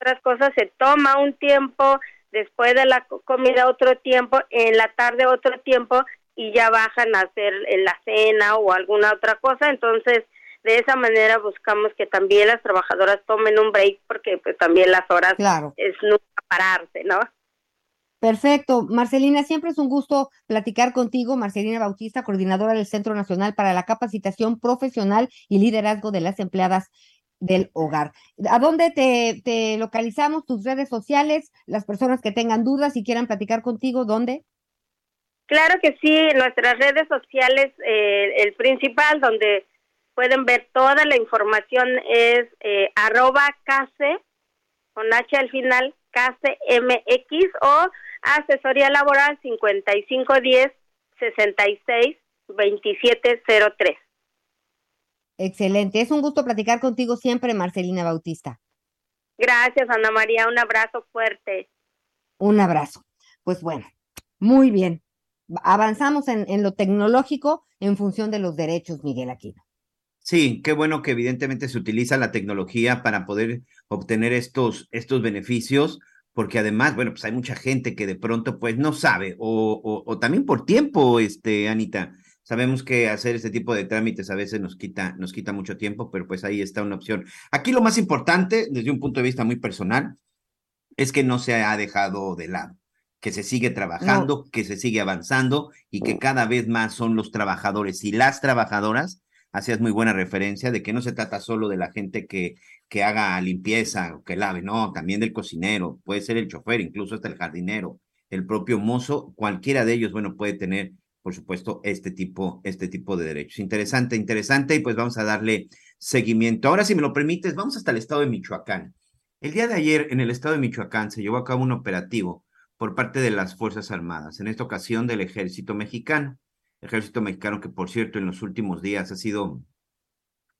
otras cosas, se toma un tiempo, después de la comida otro tiempo, en la tarde otro tiempo y ya bajan a hacer la cena o alguna otra cosa, entonces de esa manera buscamos que también las trabajadoras tomen un break porque pues también las horas es nunca pararse, ¿no? Perfecto. Marcelina, siempre es un gusto platicar contigo. Marcelina Bautista, coordinadora del Centro Nacional para la Capacitación Profesional y Liderazgo de las Empleadas del Hogar. ¿A dónde te, te localizamos? Tus redes sociales, las personas que tengan dudas y quieran platicar contigo, ¿dónde? Claro que sí, nuestras redes sociales, eh, el principal donde pueden ver toda la información es eh, arroba case, con H al final, case MX o asesoría laboral 5510 66 2703. Excelente. Es un gusto platicar contigo siempre, Marcelina Bautista. Gracias, Ana María. Un abrazo fuerte. Un abrazo. Pues bueno, muy bien. Avanzamos en, en lo tecnológico en función de los derechos, Miguel Aquino. Sí, qué bueno que evidentemente se utiliza la tecnología para poder obtener estos, estos beneficios, porque además, bueno, pues hay mucha gente que de pronto pues no sabe, o, o, o también por tiempo, este, Anita. Sabemos que hacer este tipo de trámites a veces nos quita, nos quita mucho tiempo, pero pues ahí está una opción. Aquí lo más importante, desde un punto de vista muy personal, es que no se ha dejado de lado, que se sigue trabajando, que se sigue avanzando y que cada vez más son los trabajadores y las trabajadoras. Hacías muy buena referencia de que no se trata solo de la gente que, que haga limpieza o que lave, no, también del cocinero, puede ser el chofer, incluso hasta el jardinero, el propio mozo, cualquiera de ellos, bueno, puede tener, por supuesto, este tipo, este tipo de derechos. Interesante, interesante, y pues vamos a darle seguimiento. Ahora, si me lo permites, vamos hasta el estado de Michoacán. El día de ayer, en el estado de Michoacán, se llevó a cabo un operativo por parte de las Fuerzas Armadas, en esta ocasión del ejército mexicano ejército mexicano que por cierto en los últimos días ha sido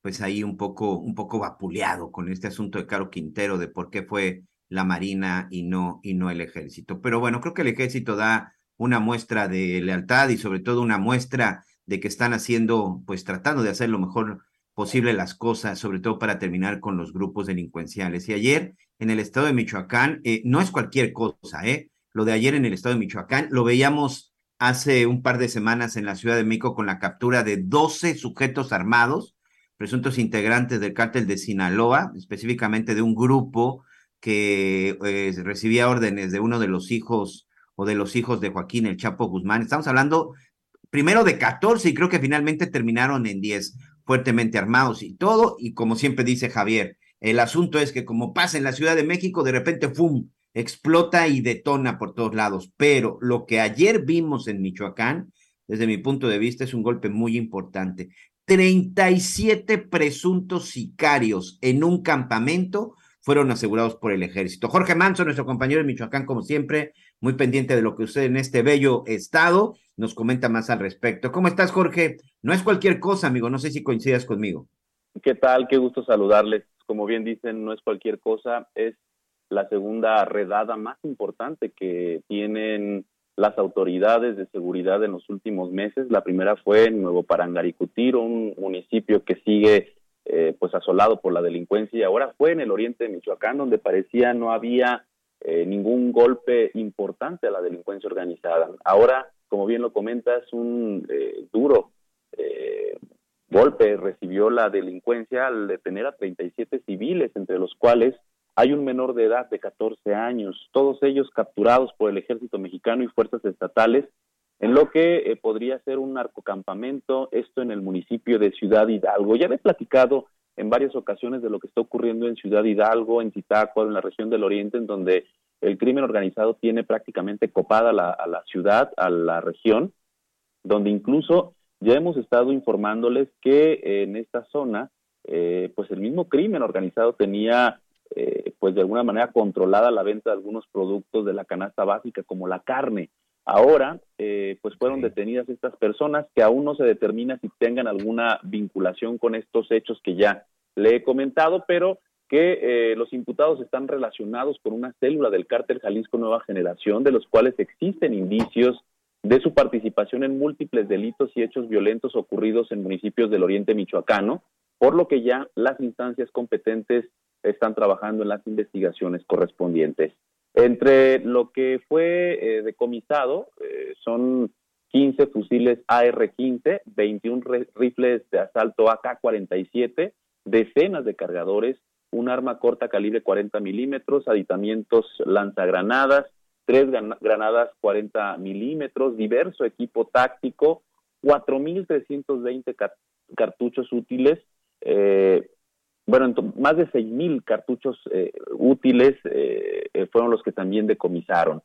pues ahí un poco un poco vapuleado con este asunto de Caro Quintero de por qué fue la Marina y no y no el ejército. Pero bueno, creo que el ejército da una muestra de lealtad y sobre todo una muestra de que están haciendo pues tratando de hacer lo mejor posible las cosas, sobre todo para terminar con los grupos delincuenciales. Y ayer en el estado de Michoacán, eh, no es cualquier cosa, ¿eh? Lo de ayer en el estado de Michoacán, lo veíamos hace un par de semanas en la Ciudad de México con la captura de 12 sujetos armados, presuntos integrantes del cártel de Sinaloa, específicamente de un grupo que eh, recibía órdenes de uno de los hijos de los hijos de Joaquín el Chapo Guzmán. Estamos hablando primero de 14 y creo que finalmente terminaron en 10, fuertemente armados y todo. Y como siempre dice Javier, el asunto es que como pasa en la Ciudad de México, de repente, ¡fum!, explota y detona por todos lados. Pero lo que ayer vimos en Michoacán, desde mi punto de vista, es un golpe muy importante. 37 presuntos sicarios en un campamento fueron asegurados por el ejército. Jorge Manso, nuestro compañero de Michoacán, como siempre, muy pendiente de lo que usted en este bello estado nos comenta más al respecto. ¿Cómo estás, Jorge? No es cualquier cosa, amigo, no sé si coincidas conmigo. ¿Qué tal? Qué gusto saludarles. Como bien dicen, no es cualquier cosa, es la segunda redada más importante que tienen las autoridades de seguridad en los últimos meses. La primera fue en Nuevo Parangaricutiro, un municipio que sigue eh, pues asolado por la delincuencia y ahora fue en el oriente de Michoacán donde parecía no había eh, ningún golpe importante a la delincuencia organizada. Ahora, como bien lo comentas, un eh, duro golpe recibió la delincuencia al detener a 37 civiles, entre los cuales hay un menor de edad de 14 años, todos ellos capturados por el ejército mexicano y fuerzas estatales, en lo que eh, podría ser un narcocampamento, esto en el municipio de Ciudad Hidalgo. Ya he platicado en varias ocasiones de lo que está ocurriendo en Ciudad Hidalgo, en Zitácuaro, en la región del Oriente, en donde el crimen organizado tiene prácticamente copada la, a la ciudad, a la región, donde incluso ya hemos estado informándoles que en esta zona, eh, pues el mismo crimen organizado tenía eh, pues de alguna manera controlada la venta de algunos productos de la canasta básica como la carne. Ahora, eh, pues fueron detenidas estas personas que aún no se determina si tengan alguna vinculación con estos hechos que ya le he comentado, pero que eh, los imputados están relacionados con una célula del cártel Jalisco Nueva Generación, de los cuales existen indicios de su participación en múltiples delitos y hechos violentos ocurridos en municipios del oriente michoacano, por lo que ya las instancias competentes están trabajando en las investigaciones correspondientes. Entre lo que fue eh, decomisado eh, son 15 fusiles AR-15, 21 rifles de asalto AK-47, decenas de cargadores, un arma corta calibre 40 milímetros, aditamientos lanzagranadas, tres granadas 40 milímetros, diverso equipo táctico, 4.320 cartuchos útiles, eh, bueno, más de 6.000 cartuchos eh, útiles eh, eh, fueron los que también decomisaron.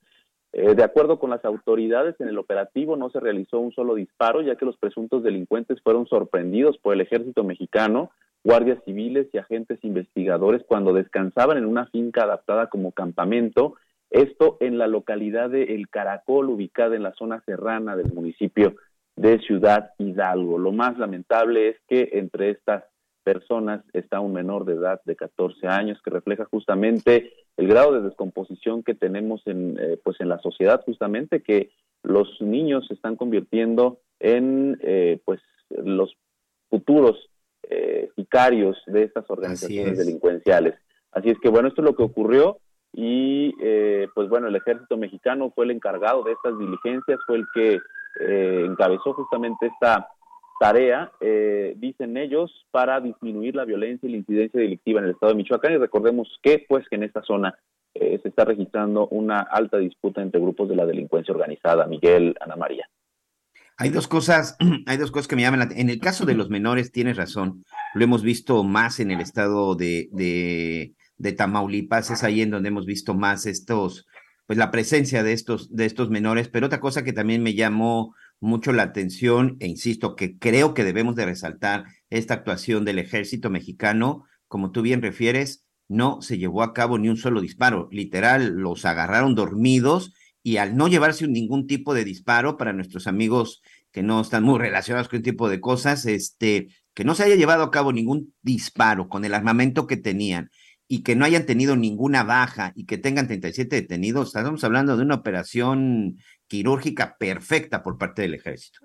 de acuerdo con las autoridades, en el operativo no se realizó un solo disparo, ya que los presuntos delincuentes fueron sorprendidos por el ejército mexicano, guardias civiles y agentes investigadores cuando descansaban en una finca adaptada como campamento, esto en la localidad de El Caracol, ubicada en la zona serrana del municipio de Ciudad Hidalgo. Lo más lamentable es que entre estas personas está un menor de edad de 14 años, que refleja justamente el grado de descomposición que tenemos en, eh, pues en la sociedad, justamente que los niños se están convirtiendo en eh, pues los futuros eh, sicarios de estas organizaciones delincuenciales. Así es que bueno, esto es lo que ocurrió y pues bueno, el ejército mexicano fue el encargado de estas diligencias, fue el que encabezó justamente esta tarea, eh, dicen ellos, para disminuir la violencia y la incidencia delictiva en el estado de Michoacán. Y recordemos que, pues, que en esta zona eh, se está registrando una alta disputa entre grupos de la delincuencia organizada. Miguel, Ana María. Hay dos cosas, *clears throat* hay dos cosas que me llaman la atención. En el caso de los menores, tienes razón. Lo hemos visto más en el estado de, de, de Tamaulipas. Es ahí en donde hemos visto más estos, pues la presencia de estos, de estos menores. Pero otra cosa que también me llamó mucho la atención e insisto que creo que debemos de resaltar esta actuación del ejército mexicano, como tú bien refieres, no se llevó a cabo ni un solo disparo, literal, los agarraron dormidos y al no llevarse ningún tipo de disparo para nuestros amigos que no están muy relacionados con este tipo de cosas, este, que no se haya llevado a cabo ningún disparo con el armamento que tenían y que no hayan tenido ninguna baja y que tengan 37 detenidos, estamos hablando de una operación quirúrgica perfecta por parte del ejército.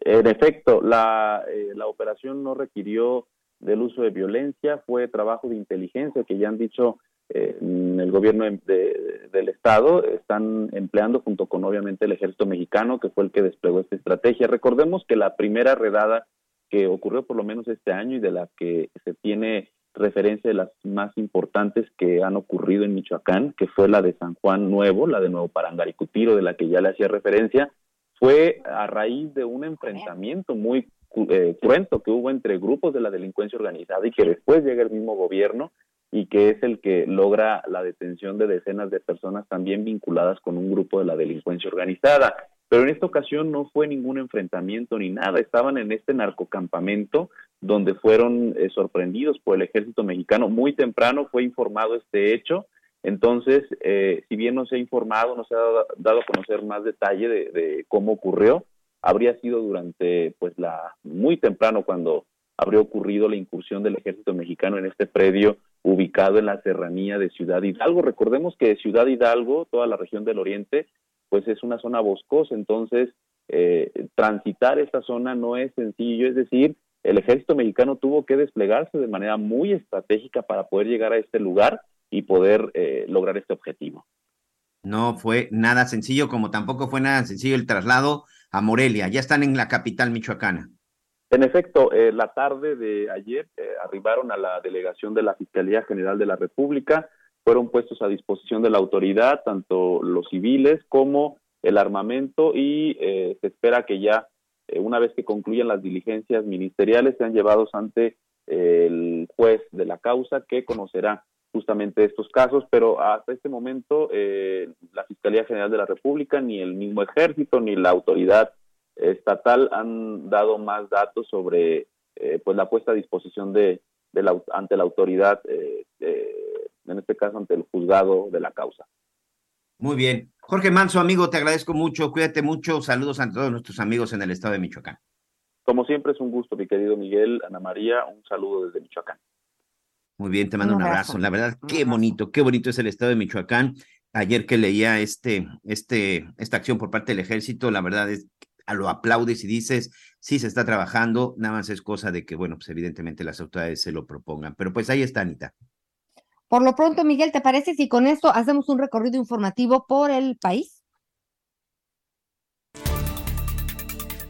En efecto, la, eh, la operación no requirió del uso de violencia, fue trabajo de inteligencia que ya han dicho eh, el gobierno del Estado, están empleando junto con obviamente el ejército mexicano, que fue el que desplegó esta estrategia. Recordemos que la primera redada que ocurrió por lo menos este año y de la que se tiene referencia de las más importantes que han ocurrido en Michoacán, que fue la de San Juan Nuevo, la de Nuevo Parangaricutiro, de la que ya le hacía referencia, fue a raíz de un enfrentamiento muy eh, cruento que hubo entre grupos de la delincuencia organizada y que después llega el mismo gobierno y que es el que logra la detención de decenas de personas también vinculadas con un grupo de la delincuencia organizada. Pero en esta ocasión no fue ningún enfrentamiento ni nada, estaban en este narcocampamento donde fueron eh, sorprendidos por el ejército mexicano. Muy temprano fue informado este hecho, entonces, eh, si bien no se ha informado, no se ha dado, a conocer más detalle de, cómo ocurrió, habría sido durante, pues, la muy temprano cuando habría ocurrido la incursión del ejército mexicano en este predio ubicado en la serranía de Ciudad Hidalgo. Recordemos que Ciudad Hidalgo, toda la región del oriente, pues es una zona boscosa, entonces eh, transitar esta zona no es sencillo, es decir, el ejército mexicano tuvo que desplegarse de manera muy estratégica para poder llegar a este lugar y poder eh, lograr este objetivo. No fue nada sencillo, como tampoco fue nada sencillo el traslado a Morelia. Ya están en la capital michoacana. En efecto, eh, la tarde de ayer arribaron a la delegación de la Fiscalía General de la República fueron puestos a disposición de la autoridad, tanto los civiles como el armamento, y eh, se espera que ya, eh, una vez que concluyan las diligencias ministeriales, sean llevados ante el juez de la causa que conocerá justamente estos casos, pero hasta este momento eh, la Fiscalía General de la República, ni el mismo ejército, ni la autoridad estatal han dado más datos sobre pues la puesta a disposición de, ante la autoridad en este caso ante el juzgado de la causa. Muy bien. Jorge Manso, amigo, te agradezco mucho, cuídate mucho, saludos a todos nuestros amigos en el estado de Michoacán. Como siempre es un gusto, mi querido Miguel, Ana María, un saludo desde Michoacán. Muy bien, te mando un abrazo. La verdad, qué bonito, qué bonito es el estado de Michoacán. Ayer que leía este, este, esta acción por parte del ejército, la verdad es a lo aplaudes y dices, sí se está trabajando, nada más es cosa de que, bueno, pues evidentemente las autoridades se lo propongan. Pero pues ahí está, Anita. Por lo pronto, Miguel, ¿te parece si con esto hacemos un recorrido informativo por el país?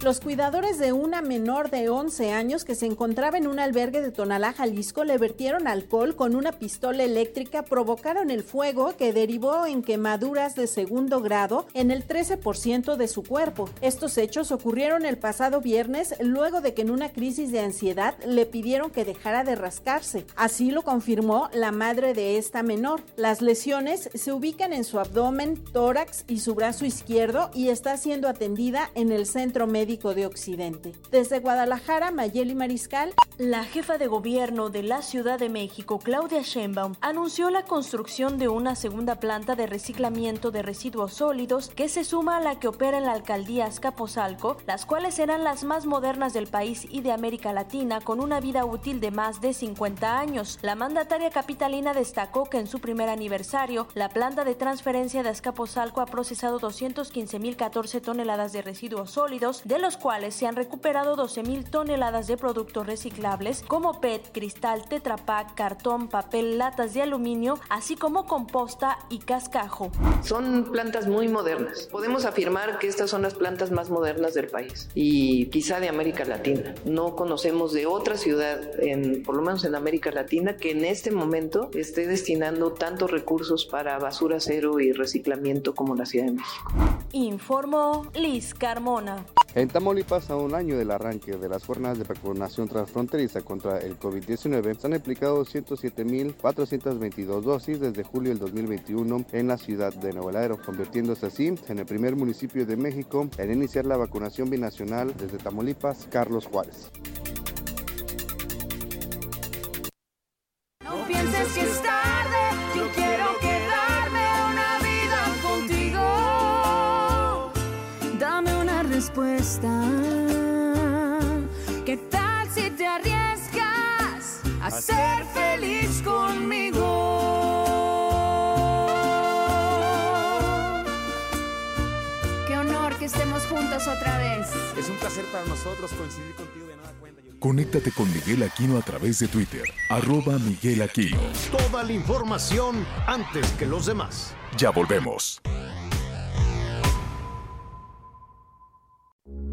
Los cuidadores de una menor de 11 años que se encontraba en un albergue de Tonalá, Jalisco, le vertieron alcohol con una pistola eléctrica, provocaron el fuego que derivó en quemaduras de segundo grado en el 13% de su cuerpo. Estos hechos ocurrieron el pasado viernes luego de que en una crisis de ansiedad le pidieron que dejara de rascarse. Así lo confirmó la madre de esta menor. Las lesiones se ubican en su abdomen, tórax y su brazo izquierdo y está siendo atendida en el centro médico de Occidente. Desde Guadalajara, Mayeli Mariscal. La jefa de gobierno de la Ciudad de México, Claudia Sheinbaum, anunció la construcción de una segunda planta de reciclamiento de residuos sólidos que se suma a la que opera en la alcaldía Azcapotzalco, las cuales serán las más modernas del país y de América Latina con una vida útil de más de 50 años. La mandataria capitalina destacó que en su primer aniversario, la planta de transferencia de Azcapotzalco ha procesado 215.014 toneladas de residuos sólidos, de los cuales se han recuperado 12.000 toneladas de productos reciclables como PET, cristal, tetrapac, cartón, papel, latas de aluminio, así como composta y cascajo. Son plantas muy modernas. Podemos afirmar que estas son las plantas más modernas del país y quizá de América Latina. No conocemos de otra ciudad, en, por lo menos en América Latina, que en este momento esté destinando tantos recursos para basura cero y reciclamiento como la Ciudad de México. Informó Liz Carmona. En Tamaulipas, a un año del arranque de las jornadas de vacunación transfronteriza contra el COVID-19, se han aplicado 107.422 dosis desde julio del 2021 en la ciudad de Nuevo Laredo, convirtiéndose así en el primer municipio de México en iniciar la vacunación binacional desde Tamaulipas, Carlos Juárez. Respuesta. ¿Qué tal si te arriesgas a ser feliz conmigo? Qué honor que estemos juntos otra vez. Es un placer para nosotros coincidir contigo de nueva cuenta. Conéctate con Miguel Aquino a través de Twitter, arroba Miguel Aquino. Toda la información antes que los demás. Ya volvemos.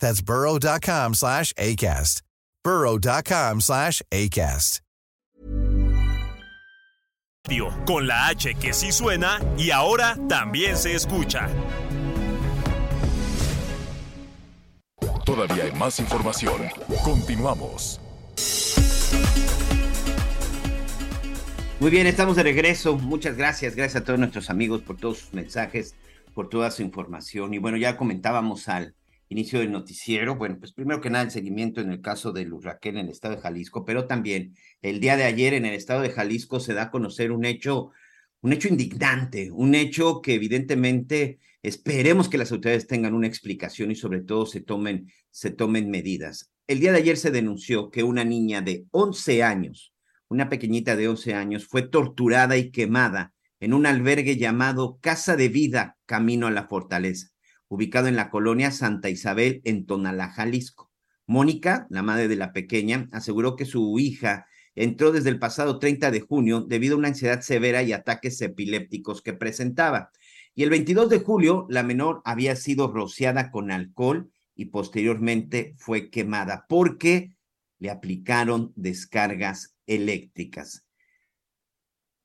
That's burrow.com slash ACAST. burrow.com slash ACAST. Con la H que sí suena y ahora también se escucha. Todavía hay más información. Continuamos. Muy bien, estamos de regreso. Muchas gracias. Gracias a todos nuestros amigos por todos sus mensajes, por toda su información. Y bueno, ya comentábamos al inicio del noticiero. Bueno, pues primero que nada el seguimiento en el caso de Luz Raquel en el estado de Jalisco, pero también el día de ayer en el estado de Jalisco se da a conocer un hecho, un hecho indignante, un hecho que evidentemente esperemos que las autoridades tengan una explicación y sobre todo se tomen, se tomen medidas. El día de ayer se denunció que una niña de 11 años, una pequeñita de 11 años, fue torturada y quemada en un albergue llamado Casa de Vida Camino a la Fortaleza, ubicado en la colonia Santa Isabel en Tonalá, Jalisco. Mónica, la madre de la pequeña, aseguró que su hija entró desde el pasado 30 de junio debido a una ansiedad severa y ataques epilépticos que presentaba. Y el 22 de julio, la menor había sido rociada con alcohol y posteriormente fue quemada porque le aplicaron descargas eléctricas.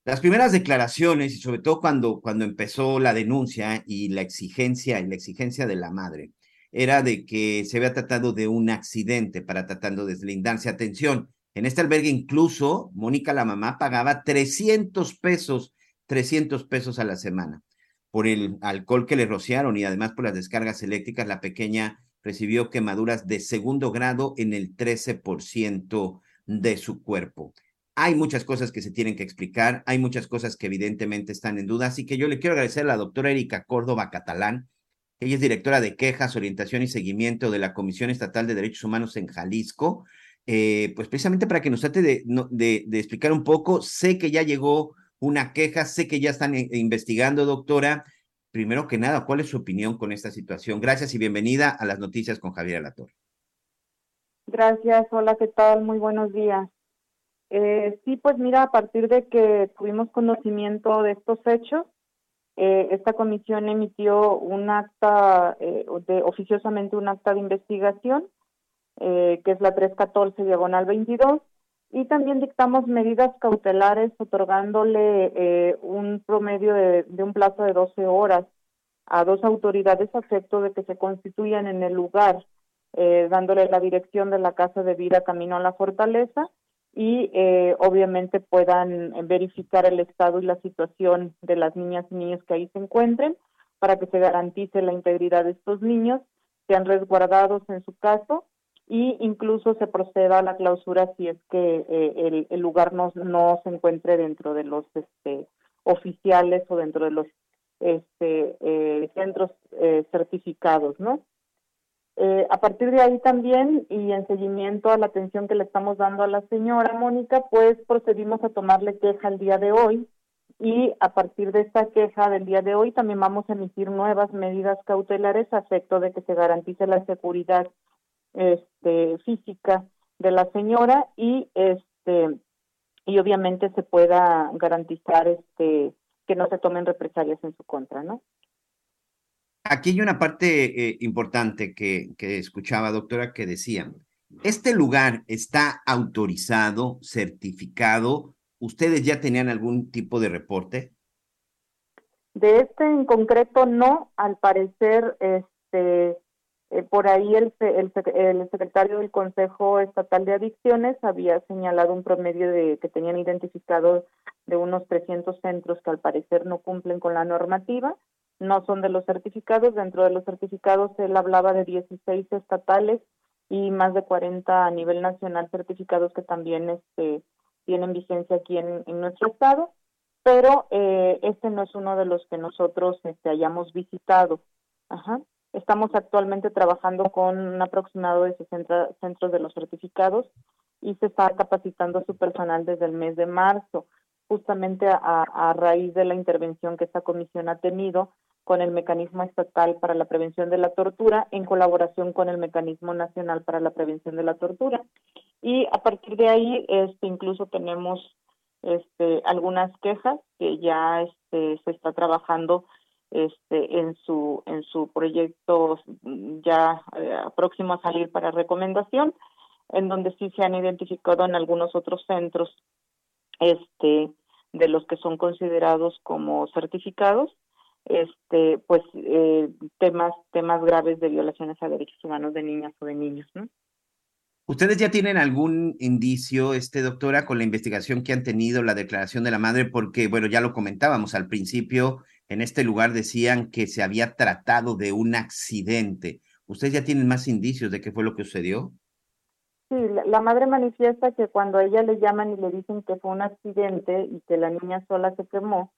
Las primeras declaraciones, y sobre todo cuando, cuando empezó la denuncia y la exigencia, y la exigencia de la madre, era de que se había tratado de un accidente para tratando de deslindarse. Atención, en este albergue incluso Mónica, la mamá, pagaba 300 pesos, 300 pesos a la semana por el alcohol que le rociaron y además por las descargas eléctricas. La pequeña recibió quemaduras de segundo grado en el 13% de su cuerpo. Hay muchas cosas que se tienen que explicar, hay muchas cosas que evidentemente están en duda, así que yo le quiero agradecer a la doctora Erika Córdoba Catalán. Ella es directora de quejas, orientación y seguimiento de la Comisión Estatal de Derechos Humanos en Jalisco. Eh, pues precisamente para que nos trate de, explicar un poco, sé que ya llegó una queja, sé que ya están eh, investigando, doctora. Primero que nada, ¿cuál es su opinión con esta situación? Gracias y bienvenida a las noticias con Javier Alatorre. Gracias, hola, ¿qué tal? Muy buenos días. Eh, sí, pues mira, a partir de que tuvimos conocimiento de estos hechos, eh, esta comisión emitió un acta, eh, oficiosamente un acta de investigación eh, que es la 314 diagonal 22, y también dictamos medidas cautelares otorgándole eh, un promedio de, de, un plazo de 12 horas a dos autoridades a efecto de que se constituyan en el lugar, eh, dándole la dirección de la casa de vida camino a la fortaleza y eh, obviamente puedan verificar el estado y la situación de las niñas y niños que ahí se encuentren para que se garantice la integridad de estos niños, sean resguardados en su caso y incluso se proceda a la clausura si es que eh, el, el, lugar no, no se encuentre dentro de los este, oficiales o dentro de los este, eh, centros eh, certificados, ¿no? Eh, a partir de ahí también y en seguimiento a la atención que le estamos dando a la señora Mónica, pues procedimos a tomarle queja el día de hoy y a partir de esta queja del día de hoy también vamos a emitir nuevas medidas cautelares a efecto de que se garantice la seguridad este, física de la señora y este y obviamente se pueda garantizar este que no se tomen represalias en su contra, ¿no? Aquí hay una parte eh, importante que, que escuchaba, doctora, que decía, ¿este lugar está autorizado, certificado? ¿Ustedes ya tenían algún tipo de reporte? De este en concreto no, al parecer, este, eh, por ahí el, el, el, secretario del Consejo Estatal de Adicciones había señalado un promedio de que tenían identificado de unos 300 centros que al parecer no cumplen con la normativa, no son de los certificados, dentro de los certificados él hablaba de 16 estatales y más de 40 a nivel nacional certificados que también este, tienen vigencia aquí en, en nuestro estado, pero eh, este no es uno de los que nosotros este, hayamos visitado. Ajá. Estamos actualmente trabajando con un aproximado de 60 centros de los certificados y se está capacitando su personal desde el mes de marzo, justamente a, raíz de la intervención que esta comisión ha tenido con el Mecanismo Estatal para la Prevención de la Tortura en colaboración con el Mecanismo Nacional para la Prevención de la Tortura. Y a partir de ahí, este, incluso tenemos este, algunas quejas que ya este, se está trabajando este, en su en su proyecto ya eh, próximo a salir para recomendación, en donde sí se han identificado en algunos otros centros este de los que son considerados como certificados este pues eh, temas temas graves de violaciones a derechos humanos de niñas o de niños ¿no? ¿Ustedes ya tienen algún indicio, este doctora, con la investigación que han tenido, la declaración de la madre? Porque, bueno, ya lo comentábamos al principio, en este lugar decían que se había tratado de un accidente. ¿Ustedes ya tienen más indicios de qué fue lo que sucedió? Sí, la, madre manifiesta que cuando a ella le llaman y le dicen que fue un accidente y que la niña sola se quemó,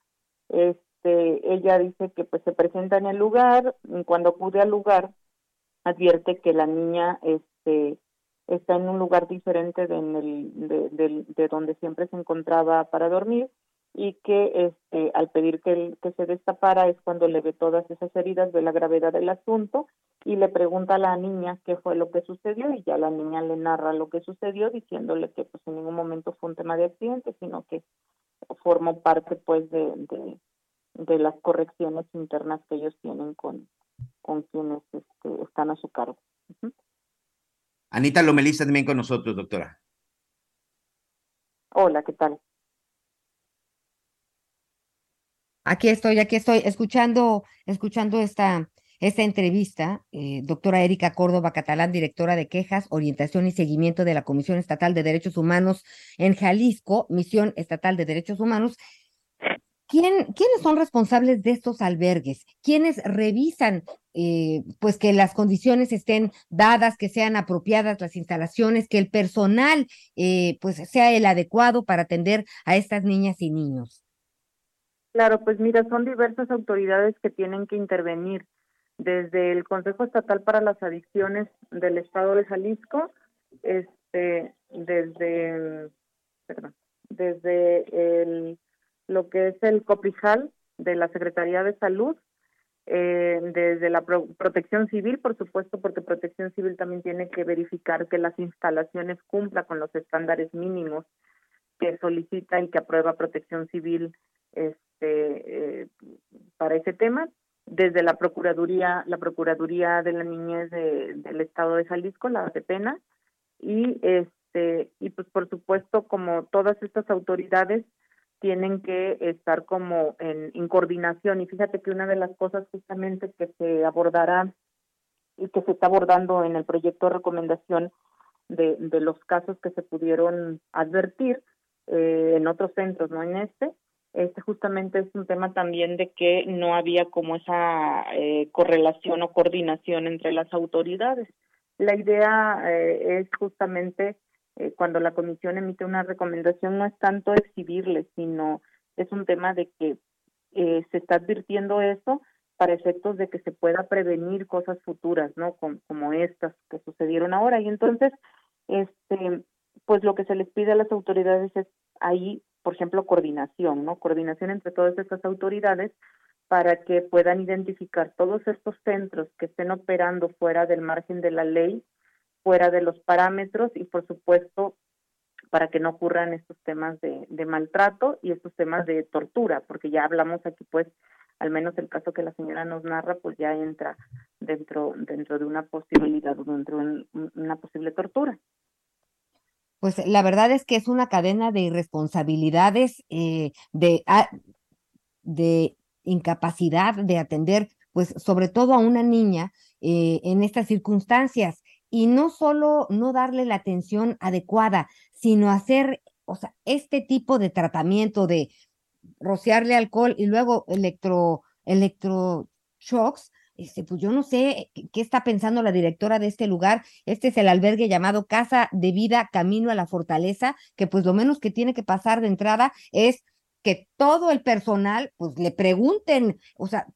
este, ella dice que pues se presenta en el lugar, cuando acude al lugar advierte que la niña este está en un lugar diferente de, el, de, donde siempre se encontraba para dormir y que este al pedir que, el, que se destapara es cuando le ve todas esas heridas, ve la gravedad del asunto y le pregunta a la niña qué fue lo que sucedió y ya la niña le narra lo que sucedió diciéndole que pues en ningún momento fue un tema de accidente, sino que formó parte pues de, de, de las correcciones internas que ellos tienen con, con quienes este, están a su cargo. Uh -huh. Anita Lomelista también con nosotros, doctora. Hola, ¿qué tal? Aquí estoy, aquí estoy, escuchando, escuchando esta, esta entrevista, eh, doctora Erika Córdoba Catalán, directora de quejas, orientación y seguimiento de la Comisión Estatal de Derechos Humanos en Jalisco, Misión Estatal de Derechos Humanos. ¿Quién, ¿Quiénes son responsables de estos albergues? ¿Quiénes revisan eh, pues que las condiciones estén dadas, que sean apropiadas las instalaciones, que el personal eh, pues sea el adecuado para atender a estas niñas y niños? Claro, pues mira, son diversas autoridades que tienen que intervenir, desde el Consejo Estatal para las Adicciones del Estado de Jalisco, este, desde, perdón, desde el, lo que es el COPIJAL de la Secretaría de Salud, eh, desde la pro protección civil, por supuesto, porque protección civil también tiene que verificar que las instalaciones cumplan con los estándares mínimos que solicita y que aprueba protección civil este, eh, para ese tema. Desde la procuraduría la procuraduría de la niñez de, del estado de Jalisco la de pena y este y pues por supuesto como todas estas autoridades tienen que estar como en, en coordinación. Y fíjate que una de las cosas justamente que se abordará y que se está abordando en el proyecto de recomendación de, de los casos que se pudieron advertir eh, en otros centros, no en este, este justamente es un tema también de que no había como esa eh, correlación o coordinación entre las autoridades. La idea eh, es justamente eh, cuando la comisión emite una recomendación no es tanto exhibirle, sino es un tema de que eh, se está advirtiendo eso para efectos de que se pueda prevenir cosas futuras, ¿no? Como estas que sucedieron ahora. Y entonces, este, pues lo que se les pide a las autoridades es ahí, por ejemplo, coordinación, ¿no? Coordinación entre todas estas autoridades para que puedan identificar todos estos centros que estén operando fuera del margen de la ley, fuera de los parámetros y, por supuesto, para que no ocurran estos temas de, de maltrato y estos temas de tortura, porque ya hablamos aquí, pues, al menos el caso que la señora nos narra, pues ya entra dentro dentro de una posibilidad, dentro de una posible tortura. Pues la verdad es que es una cadena de irresponsabilidades, eh, de, ah, de incapacidad de atender, pues sobre todo a una niña eh, en estas circunstancias. Y no solo no darle la atención adecuada, sino hacer, o sea, este tipo de tratamiento de rociarle alcohol y luego electro, electroshocks, este, pues yo no sé qué está pensando la directora de este lugar. Este es el albergue llamado Casa de Vida Camino a la Fortaleza, que pues lo menos que tiene que pasar de entrada es que todo el personal pues le pregunten, o sea,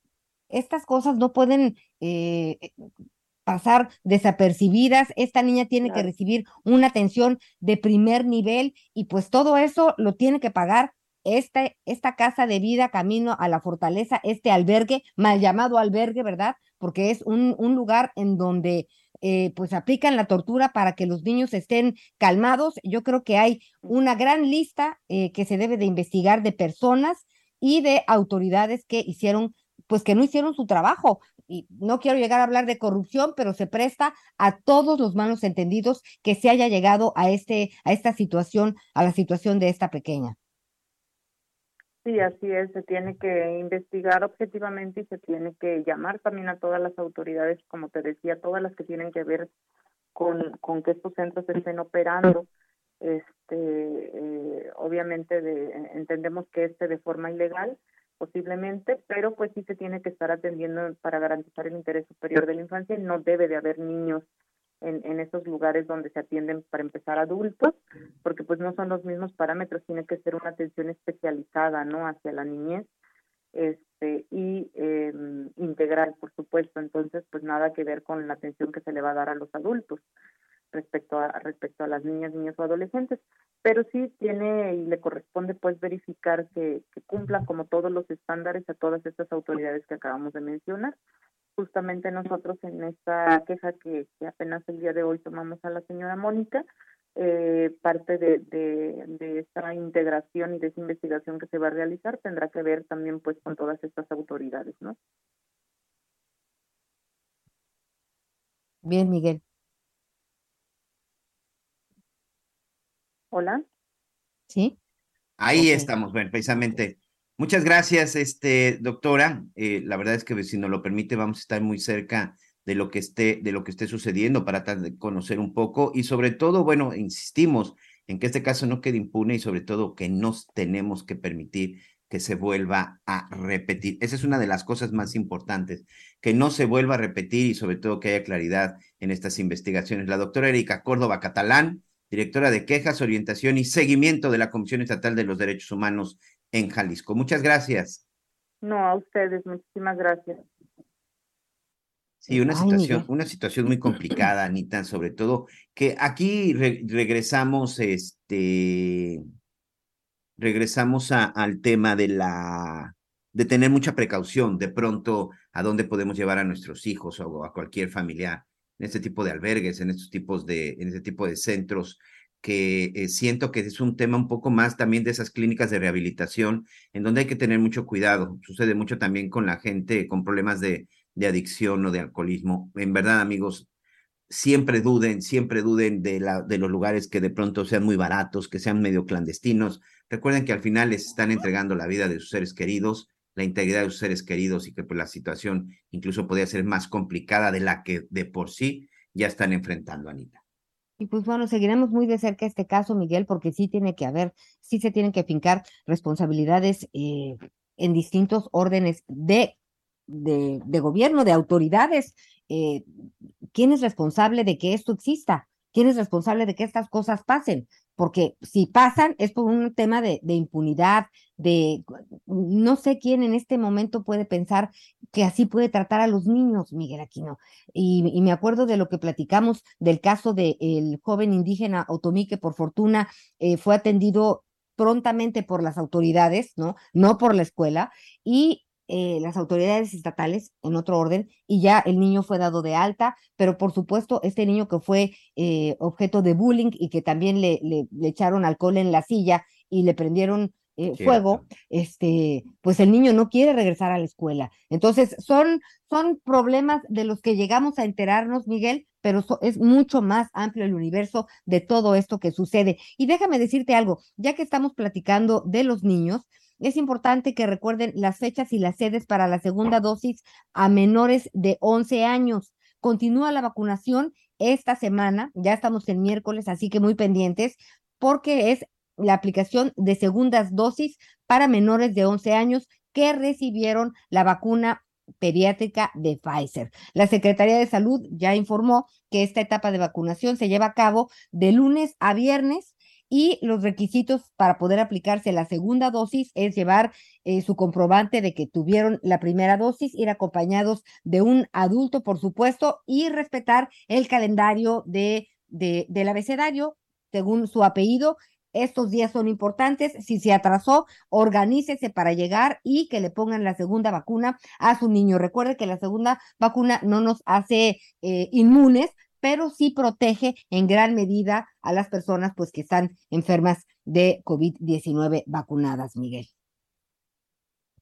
estas cosas no pueden eh, pasar desapercibidas. Esta niña tiene que recibir una atención de primer nivel y pues todo eso lo tiene que pagar esta, esta casa de vida camino a la fortaleza, este albergue, mal llamado albergue, ¿verdad? Porque es un, un lugar en donde eh, pues aplican la tortura para que los niños estén calmados. Yo creo que hay una gran lista eh, que se debe de investigar de personas y de autoridades que hicieron, pues que no hicieron su trabajo. Y no quiero llegar a hablar de corrupción, pero se presta a todos los malos entendidos que se haya llegado a este, a esta situación, a la situación de esta pequeña. Sí, así es, se tiene que investigar objetivamente y se tiene que llamar también a todas las autoridades, como te decía, todas las que tienen que ver con, con que estos centros estén operando. Este, eh, obviamente de, entendemos que este de forma ilegal, posiblemente, pero pues sí se tiene que estar atendiendo para garantizar el interés superior de la infancia. No debe de haber niños en, en esos lugares donde se atienden para empezar adultos, porque pues no son los mismos parámetros, tiene que ser una atención especializada, ¿no? Hacia la niñez este y eh, integral, por supuesto. Entonces, pues nada que ver con la atención que se le va a dar a los adultos respecto a respecto a las niñas, niños o adolescentes, pero sí tiene y le corresponde pues verificar que, que cumplan como todos los estándares a todas estas autoridades que acabamos de mencionar justamente nosotros en esta queja que, apenas el día de hoy tomamos a la señora Mónica, eh, parte de, de, de, esta integración y de esa investigación que se va a realizar tendrá que ver también pues con todas estas autoridades, ¿no? Bien, Miguel. Hola. Sí. Ahí okay. estamos, bueno, precisamente Muchas gracias, este, doctora. Eh, la verdad es que si nos lo permite, vamos a estar muy cerca de lo que esté, de lo que esté sucediendo para conocer un poco y sobre todo, bueno, insistimos en que este caso no quede impune y sobre todo que no tenemos que permitir que se vuelva a repetir. Esa es una de las cosas más importantes, que no se vuelva a repetir y sobre todo que haya claridad en estas investigaciones. La doctora Erika Córdoba Catalán, directora de quejas, orientación y seguimiento de la Comisión Estatal de los Derechos Humanos en Jalisco. Muchas gracias. No, a ustedes, muchísimas gracias. Sí, una situación, una situación muy complicada, Anita, sobre todo que aquí re regresamos, este, regresamos a, al tema de la, de tener mucha precaución, de pronto a dónde podemos llevar a nuestros hijos o a cualquier familiar en este tipo de albergues, en estos tipos de, en este tipo de centros que eh, siento que es un tema un poco más también de esas clínicas de rehabilitación, en donde hay que tener mucho cuidado. Sucede mucho también con la gente con problemas de, de adicción o de alcoholismo. En verdad, amigos, siempre duden, siempre duden de, la, de los lugares que de pronto sean muy baratos, que sean medio clandestinos. Recuerden que al final les están entregando la vida de sus seres queridos, la integridad de sus seres queridos y que pues, la situación incluso podría ser más complicada de la que de por sí ya están enfrentando, Anita. Y pues bueno, seguiremos muy de cerca este caso, Miguel, porque sí tiene que haber, sí se tienen que fincar responsabilidades eh, en distintos órdenes de, de, de gobierno, de autoridades. Eh, ¿Quién es responsable de que esto exista? ¿Quién es responsable de que estas cosas pasen? Porque si pasan es por un tema de, de impunidad, de no sé quién en este momento puede pensar que así puede tratar a los niños, Miguel Aquino. Y, y me acuerdo de lo que platicamos del caso del joven indígena Otomí, que por fortuna eh, fue atendido prontamente por las autoridades, ¿no? No por la escuela, y eh, las autoridades estatales en otro orden y ya el niño fue dado de alta, pero por supuesto este niño que fue eh, objeto de bullying y que también le, le, le, echaron alcohol en la silla y le prendieron eh, fuego, este, pues el niño no quiere regresar a la escuela. Entonces son, son problemas de los que llegamos a enterarnos, Miguel, pero so, es mucho más amplio el universo de todo esto que sucede. Y déjame decirte algo, ya que estamos platicando de los niños, es importante que recuerden las fechas y las sedes para la segunda dosis a menores de 11 años. Continúa la vacunación esta semana, ya estamos el miércoles, así que muy pendientes, porque es la aplicación de segundas dosis para menores de 11 años que recibieron la vacuna pediátrica de Pfizer. La Secretaría de Salud ya informó que esta etapa de vacunación se lleva a cabo de lunes a viernes y los requisitos para poder aplicarse la segunda dosis es llevar eh, su comprobante de que tuvieron la primera dosis, ir acompañados de un adulto, por supuesto, y respetar el calendario de, de, del abecedario según su apellido. Estos días son importantes. Si se atrasó, organícese para llegar y que le pongan la segunda vacuna a su niño. Recuerde que la segunda vacuna no nos hace eh, inmunes, pero sí protege en gran medida a las personas pues que están enfermas de COVID-19 vacunadas, Miguel.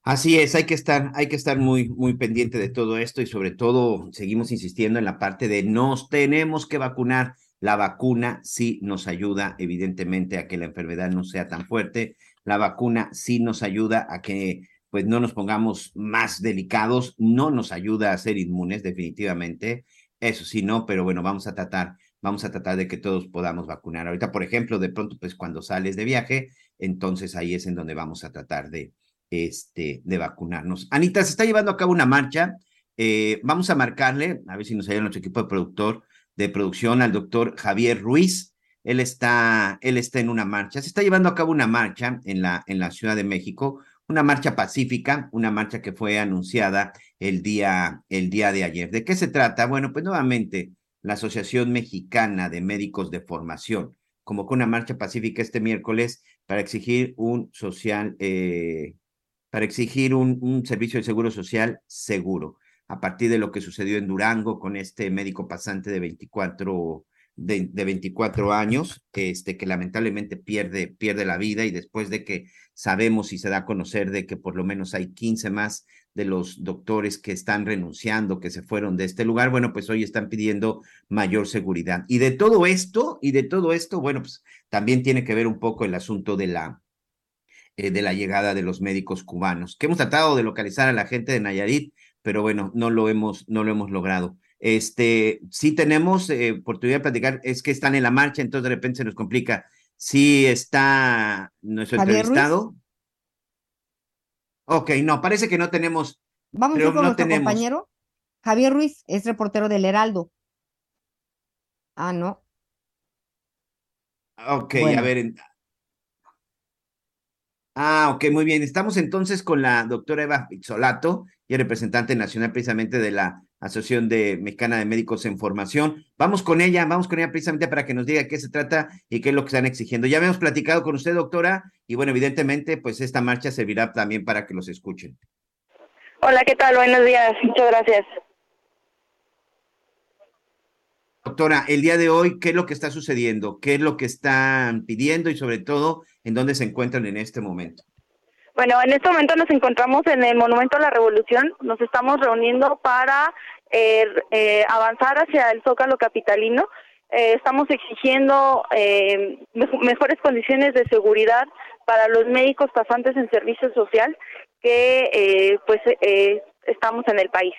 Así es, hay que estar, hay que estar muy, muy pendiente de todo esto y sobre todo seguimos insistiendo en la parte de nos tenemos que vacunar. La vacuna sí nos ayuda, evidentemente, a que la enfermedad no sea tan fuerte. La vacuna sí nos ayuda a que pues no nos pongamos más delicados, no nos ayuda a ser inmunes, definitivamente. Eso sí, no, pero bueno, vamos a tratar, vamos a tratar de que todos podamos vacunar. Ahorita, por ejemplo, de pronto, pues cuando sales de viaje, entonces ahí es en donde vamos a tratar de, este, de vacunarnos. Anita, se está llevando a cabo una marcha. Eh, vamos a marcarle, a ver si nos ayuda nuestro equipo de productor, de producción, al doctor Javier Ruiz. Él está, él está en una marcha. Se está llevando a cabo una marcha en la, en la Ciudad de México, una marcha pacífica, una marcha que fue anunciada el día, el día de ayer. ¿De qué se trata? Bueno, pues nuevamente, la Asociación Mexicana de Médicos de Formación convocó una marcha pacífica este miércoles para exigir un social, eh, para exigir un, un servicio de seguro social seguro a partir de lo que sucedió en Durango con este médico pasante de 24, de, de 24 años, este, que lamentablemente pierde, pierde la vida y después de que sabemos y se da a conocer de que por lo menos hay 15 más de los doctores que están renunciando, que se fueron de este lugar, bueno, pues hoy están pidiendo mayor seguridad. Y de todo esto, y de todo esto, bueno, pues también tiene que ver un poco el asunto de la, eh, de la llegada de los médicos cubanos, que hemos tratado de localizar a la gente de Nayarit, pero bueno, no lo hemos, no lo hemos logrado. Este, sí tenemos eh, oportunidad de platicar, es que están en la marcha, entonces de repente se nos complica. Sí está nuestro entrevistado. Ruiz. Ok, no, parece que no tenemos. Vamos a ir con no nuestro tenemos. compañero. Javier Ruiz es reportero del Heraldo. Ah, no. Ok, Bueno. a ver. Ah, ok, muy bien. Estamos entonces con la doctora Eva Pizzolato, y es representante nacional precisamente de la Asociación de Mexicana de Médicos en Formación. Vamos con ella, vamos con ella precisamente para que nos diga qué se trata y qué es lo que están exigiendo. Ya habíamos platicado con usted, doctora, y bueno, evidentemente, pues esta marcha servirá también para que los escuchen. Hola, ¿qué tal? Buenos días. Muchas gracias. Doctora, el día de hoy, ¿qué es lo que está sucediendo? ¿Qué es lo que están pidiendo y sobre todo, en dónde se encuentran en este momento? Bueno, en este momento nos encontramos en el Monumento a la Revolución. Nos estamos reuniendo para eh, eh, avanzar hacia el Zócalo Capitalino. Eh, estamos exigiendo eh, mejo- mejores condiciones de seguridad para los médicos pasantes en servicio social que eh, pues estamos en el país.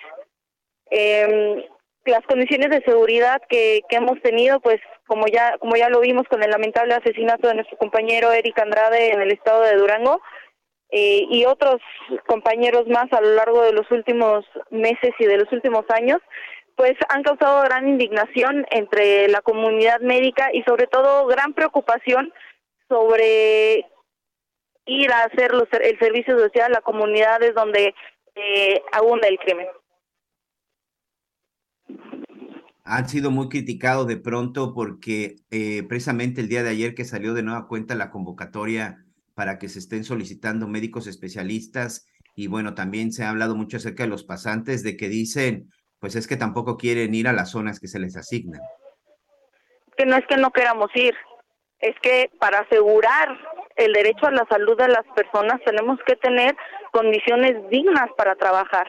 Eh, las condiciones de seguridad que, que hemos tenido, pues como ya como ya lo vimos con el lamentable asesinato de nuestro compañero Eric Andrade en el estado de Durango eh, y otros compañeros más a lo largo de los últimos meses y de los últimos años, pues han causado gran indignación entre la comunidad médica y sobre todo gran preocupación sobre ir a hacer los, el servicio social a comunidades donde eh, abunda el crimen. han sido muy criticados de pronto porque eh, precisamente el día de ayer que salió de nueva cuenta la convocatoria para que se estén solicitando médicos especialistas y bueno, también se ha hablado mucho acerca de los pasantes de que dicen, pues es que tampoco quieren ir a las zonas que se les asignan. que no es que no queramos ir, es que para asegurar el derecho a la salud de las personas tenemos que tener condiciones dignas para trabajar.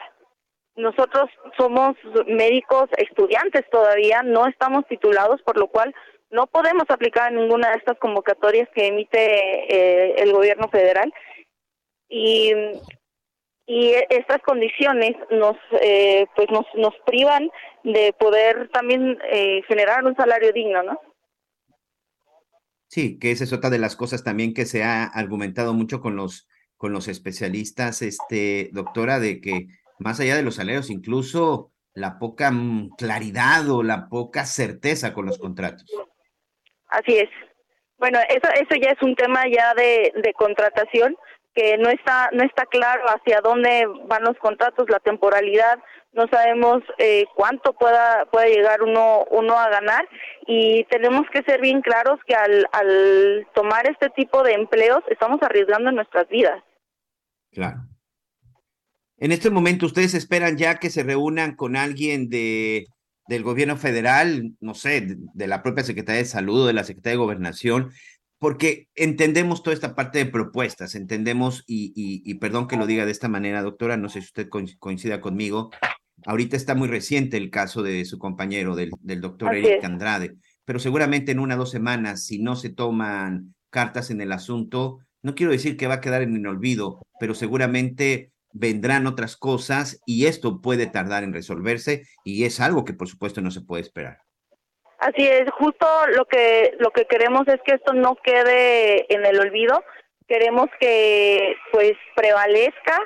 Nosotros somos médicos estudiantes todavía, no estamos titulados, por lo cual no podemos aplicar ninguna de estas convocatorias que emite eh, el gobierno federal. Y, y estas condiciones nos, eh, pues nos, nos privan de poder también eh, generar un salario digno, ¿no? Sí, que esa es otra de las cosas también que se ha argumentado mucho con los, con los especialistas, este, doctora, de que más allá de los salarios, incluso la poca mm, claridad o la poca certeza con los contratos. Así es. Bueno, eso, eso ya es un tema ya de, de contratación que no está no está claro hacia dónde van los contratos, la temporalidad, no sabemos eh, cuánto pueda pueda llegar uno uno a ganar y tenemos que ser bien claros que al, al tomar este tipo de empleos estamos arriesgando nuestras vidas. Claro. En este momento, ¿ustedes esperan ya que se reúnan con alguien de, del gobierno federal, no sé, de, de la propia Secretaría de Salud, de la Secretaría de Gobernación? Porque entendemos toda esta parte de propuestas, entendemos, y, y, y perdón que lo diga de esta manera, doctora, no sé si usted coinc- coincida conmigo, ahorita está muy reciente el caso de su compañero, del, del doctor Así Eric es. Andrade, pero seguramente en una o dos semanas, si no se toman cartas en el asunto, no quiero decir que va a quedar en el olvido, pero seguramente vendrán otras cosas y esto puede tardar en resolverse y es algo que por supuesto no se puede esperar. Así es, justo lo que lo que queremos es que esto no quede en el olvido. Queremos que pues prevalezca,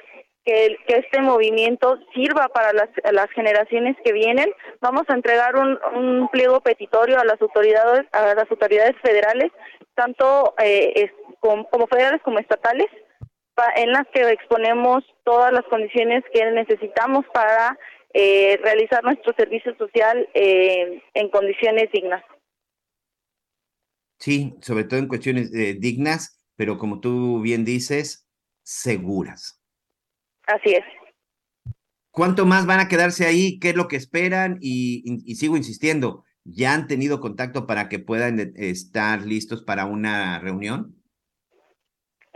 que, que este movimiento sirva para las, las generaciones que vienen. Vamos a entregar un, un pliego petitorio a las autoridades a las autoridades federales, tanto eh, como federales como estatales, en las que exponemos todas las condiciones que necesitamos para eh, realizar nuestro servicio social eh, en condiciones dignas. Sí, sobre todo en cuestiones eh, dignas, pero como tú bien dices, seguras. Así es. ¿Cuánto más van a quedarse ahí? ¿Qué es lo que esperan? Y, y- y sigo insistiendo, ¿ya han tenido contacto para que puedan eh, estar listos para una reunión?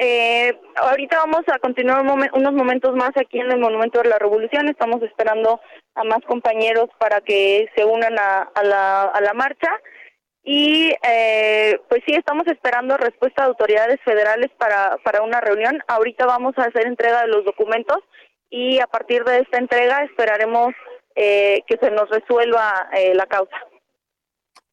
Eh, ahorita vamos a continuar un unos momentos más aquí en el Monumento de la Revolución. Estamos esperando a más compañeros para que se unan a, a la, a la marcha. Y eh, pues sí, estamos esperando respuesta de autoridades federales para, para una reunión. Ahorita vamos a hacer entrega de los documentos y a partir de esta entrega esperaremos eh, que se nos resuelva eh, la causa.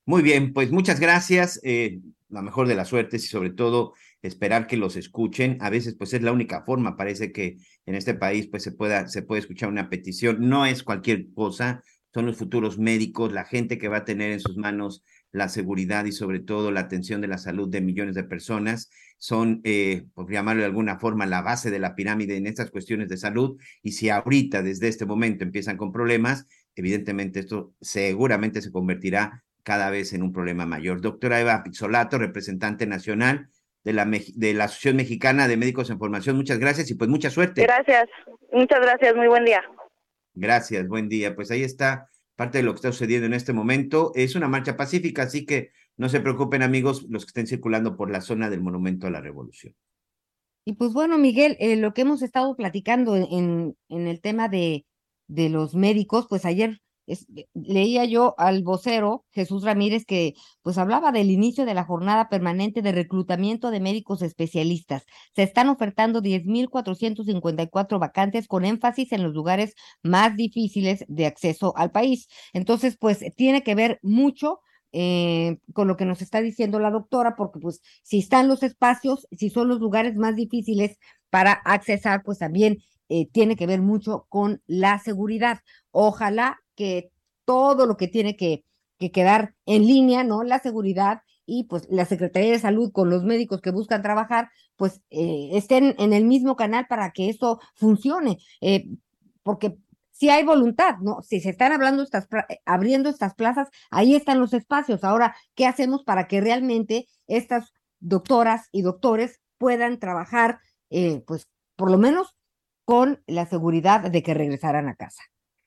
Muy bien, pues muchas gracias. eh, la mejor de las suertes y sobre todo esperar que los escuchen. A veces pues es la única forma, parece que en este país pues se pueda se puede escuchar una petición, no es cualquier cosa, son los futuros médicos, la gente que va a tener en sus manos la seguridad y sobre todo la atención de la salud de millones de personas, son, eh, por llamarlo de alguna forma, la base de la pirámide en estas cuestiones de salud. Y si ahorita, desde este momento, empiezan con problemas, evidentemente esto seguramente se convertirá cada vez en un problema mayor. Doctora Eva Pizzolato, representante nacional de la, de la Asociación Mexicana de Médicos en Formación, muchas gracias y pues mucha suerte. Gracias, muchas gracias, muy buen día. Gracias, buen día. Pues ahí está parte de lo que está sucediendo en este momento. Es una marcha pacífica, así que no se preocupen amigos los que estén circulando por la zona del Monumento a la Revolución. Y pues bueno, Miguel, eh, lo que hemos estado platicando en, en el tema de, de los médicos, pues ayer es, leía yo al vocero Jesús Ramírez que pues hablaba del inicio de la jornada permanente de reclutamiento de médicos especialistas. Se están ofertando 10.454 vacantes con énfasis en los lugares más difíciles de acceso al país. Entonces, pues tiene que ver mucho eh, con lo que nos está diciendo la doctora, porque pues si están los espacios, si son los lugares más difíciles para accesar, pues también eh, tiene que ver mucho con la seguridad. Ojalá que todo lo que tiene que, que quedar en línea, ¿no? La seguridad y pues la Secretaría de Salud con los médicos que buscan trabajar, pues eh, estén en el mismo canal para que eso funcione. Eh, porque si hay voluntad, ¿no? Si se están hablando estas, abriendo estas plazas, ahí están los espacios. Ahora, ¿qué hacemos para que realmente estas doctoras y doctores puedan trabajar, eh, pues, por lo menos con la seguridad de que regresaran a casa?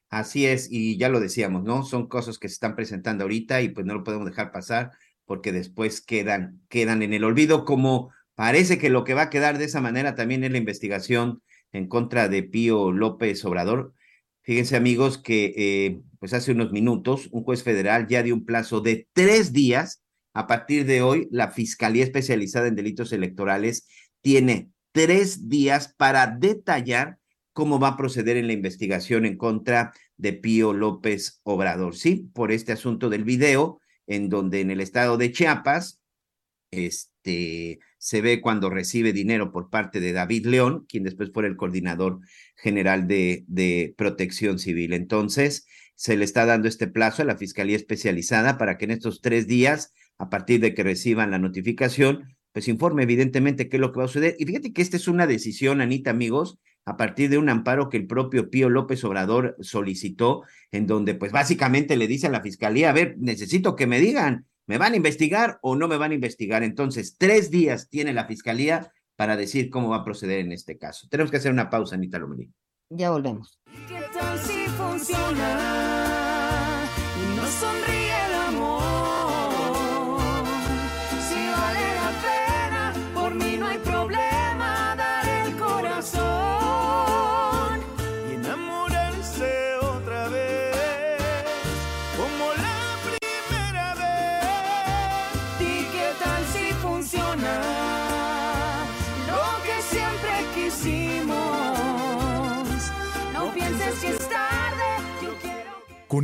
Así es, y ya lo decíamos, ¿no? Son cosas que se están presentando ahorita y pues no lo podemos dejar pasar porque después quedan, quedan en el olvido, como parece que lo que va a quedar de esa manera también es la investigación en contra de Pío López Obrador. Fíjense amigos que eh, pues hace unos minutos un juez federal ya dio un plazo de tres días. A partir de hoy, la Fiscalía Especializada en Delitos Electorales tiene tres días para detallar cómo va a proceder en la investigación en contra de Pío López Obrador. Sí, por este asunto del video, en donde en el estado de Chiapas, este, se ve cuando recibe dinero por parte de David León, quien después fue el coordinador general de, de protección civil. Entonces, se le está dando este plazo a la Fiscalía Especializada para que en estos tres días, a partir de que reciban la notificación, pues informe evidentemente qué es lo que va a suceder. Y fíjate que esta es una decisión, Anita, amigos, a partir de un amparo que el propio Pío López Obrador solicitó, en donde pues básicamente le dice a la fiscalía, a ver, necesito que me digan, ¿me van a investigar o no me van a investigar? Entonces, tres días tiene la fiscalía para decir cómo va a proceder en este caso. Tenemos que hacer una pausa, Anita Lomelí. Ya volvemos. ¿Qué tal si funciona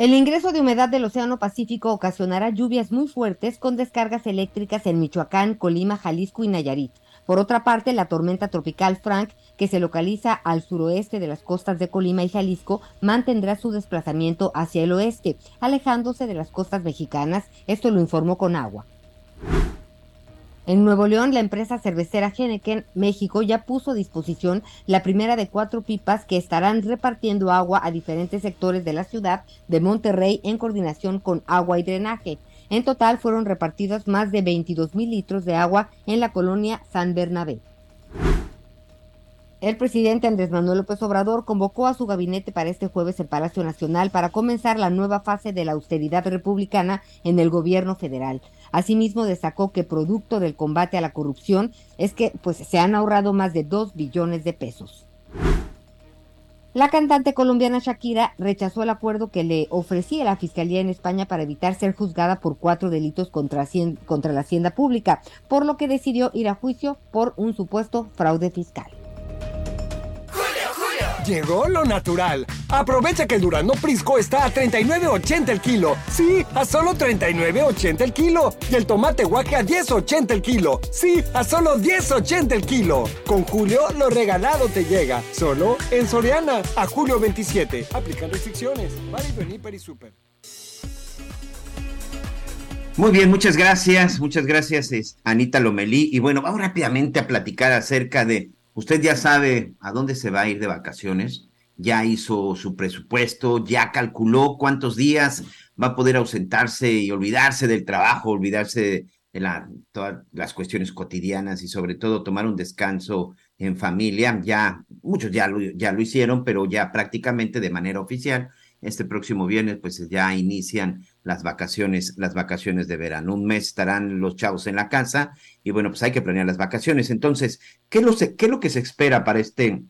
El ingreso de humedad del Océano Pacífico ocasionará lluvias muy fuertes con descargas eléctricas en Michoacán, Colima, Jalisco y Nayarit. Por otra parte, la tormenta tropical Frank, que se localiza al suroeste de las costas de Colima y Jalisco, mantendrá su desplazamiento hacia el oeste, alejándose de las costas mexicanas. Esto lo informó con agua. En Nuevo León, la empresa cervecera Heineken México ya puso a disposición la primera de cuatro pipas que estarán repartiendo agua a diferentes sectores de la ciudad de Monterrey en coordinación con agua y drenaje. En total fueron repartidos más de 22 mil litros de agua en la colonia San Bernabé. El presidente Andrés Manuel López Obrador convocó a su gabinete para este jueves en Palacio Nacional para comenzar la nueva fase de la austeridad republicana en el gobierno federal. Asimismo, destacó que producto del combate a la corrupción es que pues, se han ahorrado más de 2 billones de pesos. La cantante colombiana Shakira rechazó el acuerdo que le ofrecía la Fiscalía en España para evitar ser juzgada por cuatro delitos contra, contra la hacienda pública, por lo que decidió ir a juicio por un supuesto fraude fiscal. Llegó lo natural. Aprovecha que el Durazno Prisco está a 39.80 el kilo. Sí, a solo 39.80 el kilo. Y el tomate guaje a 10.80 el kilo. Sí, a solo 10.80 el kilo. Con Julio, lo regalado te llega. Solo en Soriana. A julio 27. Aplican restricciones. Válido en y Super. Muy bien, muchas gracias, muchas gracias, Anita Lomelí. Y bueno, vamos rápidamente a platicar acerca de, usted ya sabe a dónde se va a ir de vacaciones, ya hizo su presupuesto, ya calculó cuántos días va a poder ausentarse y olvidarse del trabajo, olvidarse de todas las cuestiones cotidianas y sobre todo tomar un descanso en familia. Ya, muchos ya lo hicieron, pero ya prácticamente de manera oficial. Este próximo viernes, pues ya inician las vacaciones, las vacaciones de verano. Un mes estarán los chavos en la casa y bueno, pues hay que planear las vacaciones. Entonces, ¿qué es lo, qué es lo que se espera para este,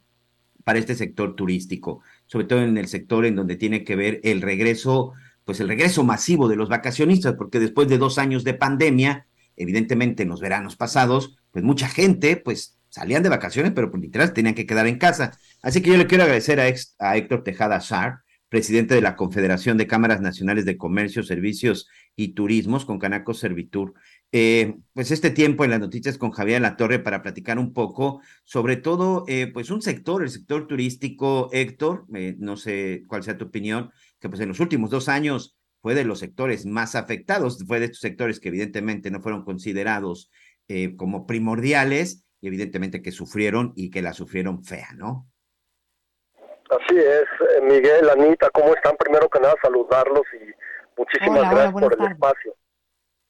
para este sector turístico? Sobre todo en el sector en donde tiene que ver el regreso, pues el regreso masivo de los vacacionistas, porque después de dos años de pandemia, evidentemente en los veranos pasados, pues mucha gente, pues salían de vacaciones, pero pues literal tenían que quedar en casa. Así que yo le quiero agradecer a, a Héctor Tejada Sar, presidente de la Confederación de Cámaras Nacionales de Comercio, Servicios y Turismos con Canaco Servitur. Eh, pues este tiempo en las noticias con Javier La Torre para platicar un poco, sobre todo, eh, pues un sector, el sector turístico, Héctor, eh, no sé cuál sea tu opinión, que pues en los últimos dos años fue de los sectores más afectados, fue de estos sectores que evidentemente no fueron considerados como primordiales y evidentemente que sufrieron y que la sufrieron fea, ¿no? Así es, eh, Miguel, Anita, ¿cómo están? Primero que nada, saludarlos y muchísimas Hola, gracias hola, por el espacio.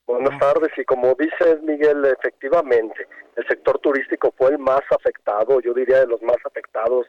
Buenas tardes, y como dices, Miguel, efectivamente, el sector turístico fue el más afectado, yo diría de los más afectados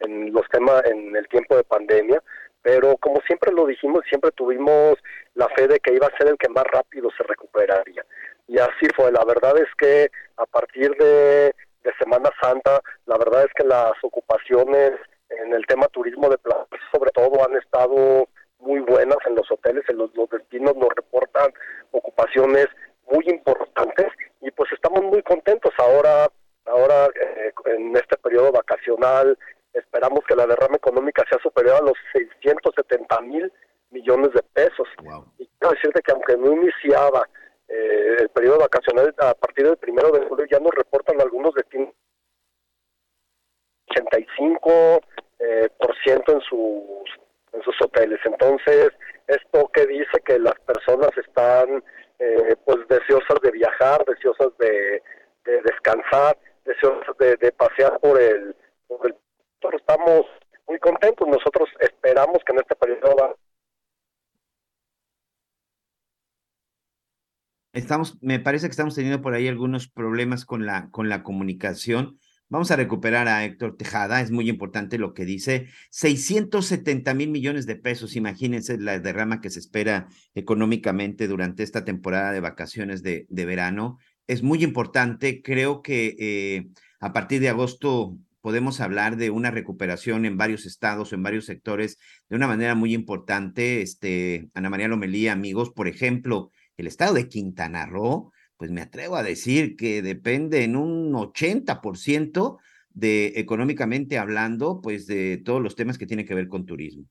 en los temas, en el tiempo de pandemia, pero como siempre lo dijimos, siempre tuvimos la fe de que iba a ser el que más rápido se recuperaría. Y así fue, la verdad es que a partir de, de Semana Santa, la verdad es que las ocupaciones en el tema turismo de playa, sobre todo han estado muy buenas en los hoteles, en los, los destinos nos reportan ocupaciones muy importantes y pues estamos muy contentos. Ahora ahora eh, en este periodo vacacional esperamos que la derrama económica sea superior a los 670 mil millones de pesos. Y quiero decirte que aunque no iniciaba eh, el periodo vacacional a partir del primero de julio ya nos reportan algunos destinos 85 eh, por ciento en sus en sus hoteles entonces esto que dice que las personas están eh, pues deseosas de viajar deseosas de, de descansar deseosas de, de pasear por el, por el estamos muy contentos nosotros esperamos que en este periodo va- Estamos, me parece que estamos teniendo por ahí algunos problemas con la, con la comunicación. Vamos a recuperar a Héctor Tejada, es muy importante lo que dice. 670 mil millones de pesos, imagínense la derrama que se espera económicamente durante esta temporada de vacaciones de, verano. Es muy importante, creo que eh, a partir de agosto podemos hablar de una recuperación en varios estados en varios sectores de una manera muy importante. Este, Ana María Lomelí, amigos, por ejemplo, el estado de Quintana Roo, pues me atrevo a decir que depende en un 80% de económicamente hablando, pues de todos los temas que tienen que ver con turismo.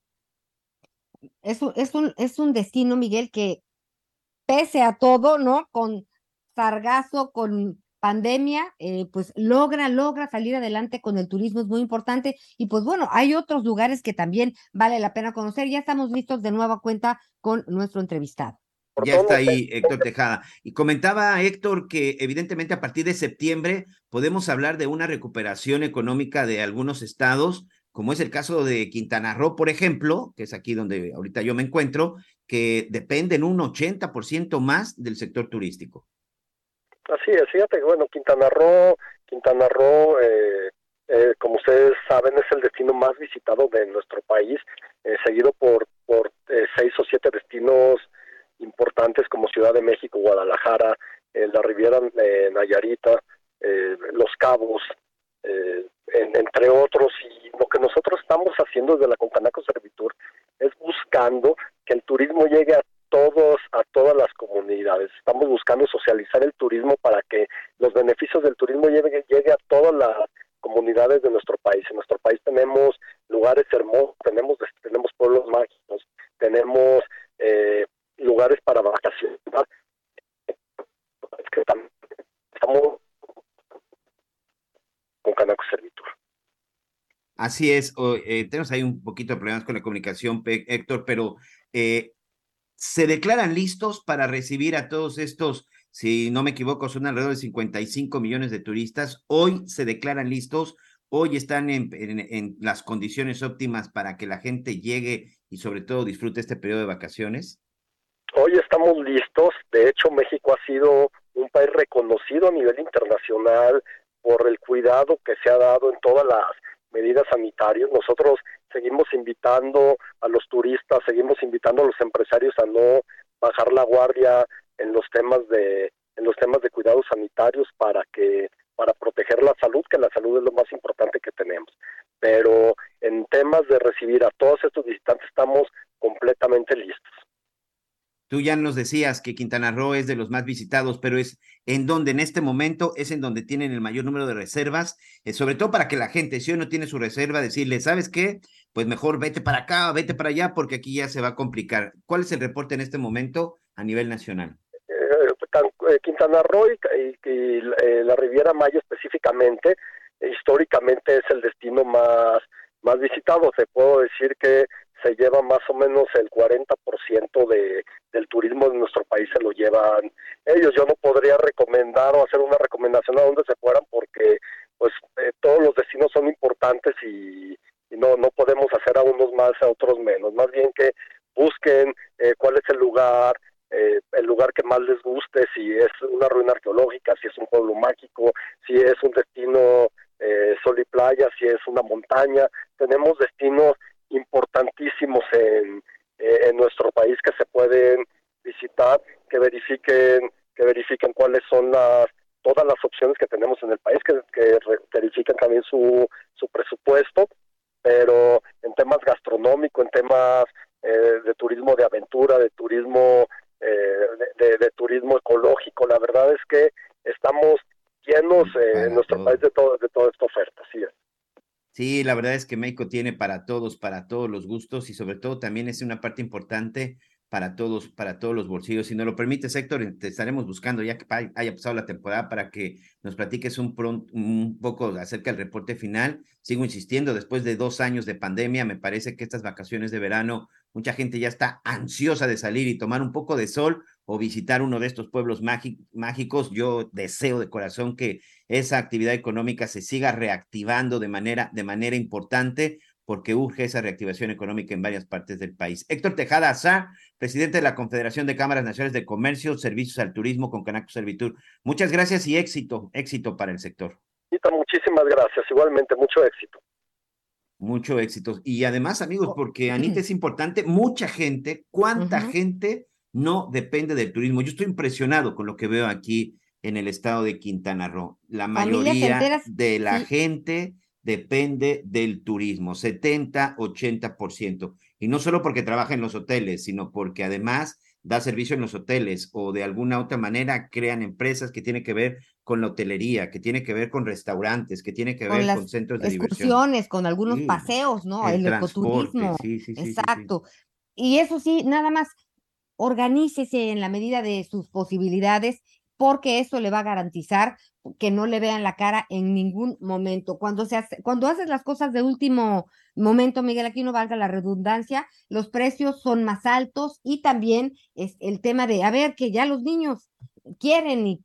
Es un, es un, es un destino, Miguel, que pese a todo, ¿no? Con sargazo, con pandemia, eh, pues logra, logra salir adelante con el turismo, es muy importante. Y pues bueno, hay otros lugares que también vale la pena conocer. Ya estamos listos de nueva cuenta con nuestro entrevistado. Ya está ahí Héctor Tejada. Y comentaba Héctor que evidentemente a partir de septiembre podemos hablar de una recuperación económica de algunos estados, como es el caso de Quintana Roo, por ejemplo, que es aquí donde ahorita yo me encuentro, que dependen un 80% más del sector turístico. Así es, fíjate que bueno, Quintana Roo, Quintana Roo, eh, eh, como ustedes saben, es el destino más visitado de nuestro país, eh, seguido por, por eh, seis o siete destinos importantes como Ciudad de México, Guadalajara, eh, la Riviera eh, Nayarita, eh, Los Cabos, eh, en- entre otros. Y lo que nosotros estamos haciendo desde la Concanaco Servitur es buscando que el turismo llegue a todos a todas las comunidades. Estamos buscando socializar el turismo para que los beneficios del turismo llegue, llegue a todas las comunidades de nuestro país. En nuestro país tenemos lugares hermosos, tenemos, tenemos pueblos mágicos, tenemos eh, lugares para vacacionar. Es que tam- estamos con Canaco Servitur. Así es, eh, tenemos ahí un poquito de problemas con la comunicación, Héctor, pero eh, se declaran listos para recibir a todos estos, si no me equivoco, son alrededor de 55 millones de turistas. Hoy se declaran listos, hoy están en las condiciones óptimas para que la gente llegue y sobre todo disfrute este periodo de vacaciones. Hoy estamos listos. De hecho, México ha sido un país reconocido a nivel internacional por el cuidado que se ha dado en todas las medidas sanitarias. Nosotros seguimos invitando a los turistas, seguimos invitando a los empresarios a no bajar la guardia en los temas de en los temas de cuidados sanitarios para que para proteger la salud, que la salud es lo más importante que tenemos. Pero en temas de recibir a todos estos visitantes estamos completamente listos. Tú ya nos decías que Quintana Roo es de los más visitados, pero es en donde en este momento es en donde tienen el mayor número de reservas, eh, sobre todo para que la gente, si hoy no tiene su reserva, decirle, ¿sabes qué? Pues mejor vete para acá, vete para allá, porque aquí ya se va a complicar. ¿Cuál es el reporte en este momento a nivel nacional? eh, eh, Quintana Roo y, la Riviera Maya específicamente, históricamente es el destino más, más visitado. Te puedo decir que se lleva más o menos el 40% de, del turismo de nuestro país se lo llevan ellos. Yo no podría recomendar o hacer una recomendación a dónde se fueran porque pues eh, todos los destinos son importantes y, no, no podemos hacer a unos más, a otros menos. Más bien que busquen eh, cuál es el lugar, eh, el lugar que más les guste, si es una ruina arqueológica, si es un pueblo mágico, si es un destino eh, sol y playa, si es una montaña. Tenemos destinos importantísimos en, eh, en nuestro país que se pueden visitar, que verifiquen, que verifiquen cuáles son las todas las opciones que tenemos en el país, que, que verifiquen también su, su presupuesto, pero en temas gastronómicos, en temas eh, de turismo de aventura, de turismo eh, de, de- de turismo ecológico, la verdad es que estamos llenos eh, en nuestro país de todo de toda esta oferta, así es. Sí, la verdad es que México tiene para todos, para todos los gustos y sobre todo también es una parte importante para todos, para todos los bolsillos. Si nos lo permites, Héctor, te estaremos buscando ya que haya pasado la temporada para que nos platiques un, pron- un poco acerca del reporte final. Sigo insistiendo, después de dos años de pandemia, me parece que estas vacaciones de verano, mucha gente ya está ansiosa de salir y tomar un poco de sol o visitar uno de estos pueblos mági- mágicos. Yo deseo de corazón que esa actividad económica se siga reactivando de manera, de manera importante porque urge esa reactivación económica en varias partes del país. Héctor Tejada Azar, presidente de la Confederación de Cámaras Nacionales de Comercio, Servicios al Turismo con Canaco Servitur. Muchas gracias y éxito, éxito para el sector. Anita, muchísimas gracias, igualmente, mucho éxito. Mucho éxito. Y además, amigos, porque Anita es importante, mucha gente, ¿cuánta gente no depende del turismo? Yo estoy impresionado con lo que veo aquí en el estado de Quintana Roo. La mayoría enteras, de la sí. gente depende del turismo, 70, 80%. Y no solo porque trabaja en los hoteles, sino porque además da servicio en los hoteles o de alguna otra manera crean empresas que tienen que ver con la hotelería, que tiene que ver con restaurantes, que tiene que con ver con centros de diversión. excursiones, con algunos Sí, paseos, ¿no? el ecoturismo. sí, sí. Exacto. Y eso sí, nada más organícese en la medida de sus posibilidades, porque eso le va a garantizar que no le vean la cara en ningún momento. Cuando se hace, cuando haces las cosas de último momento, Miguel, aquí no valga la redundancia, los precios son más altos y también es el tema de, a ver, que ya los niños quieren y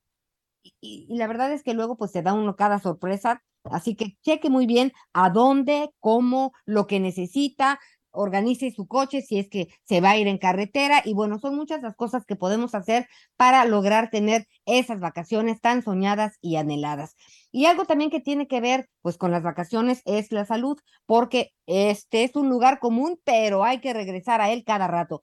y, la verdad es que luego pues se da uno cada sorpresa, así que cheque muy bien a dónde, cómo, lo que necesita, organice su coche si es que se va a ir en carretera y bueno, son muchas las cosas que podemos hacer para lograr tener esas vacaciones tan soñadas y anheladas. Y algo también que tiene que ver pues con las vacaciones es la salud, porque este es un lugar común, pero hay que regresar a él cada rato.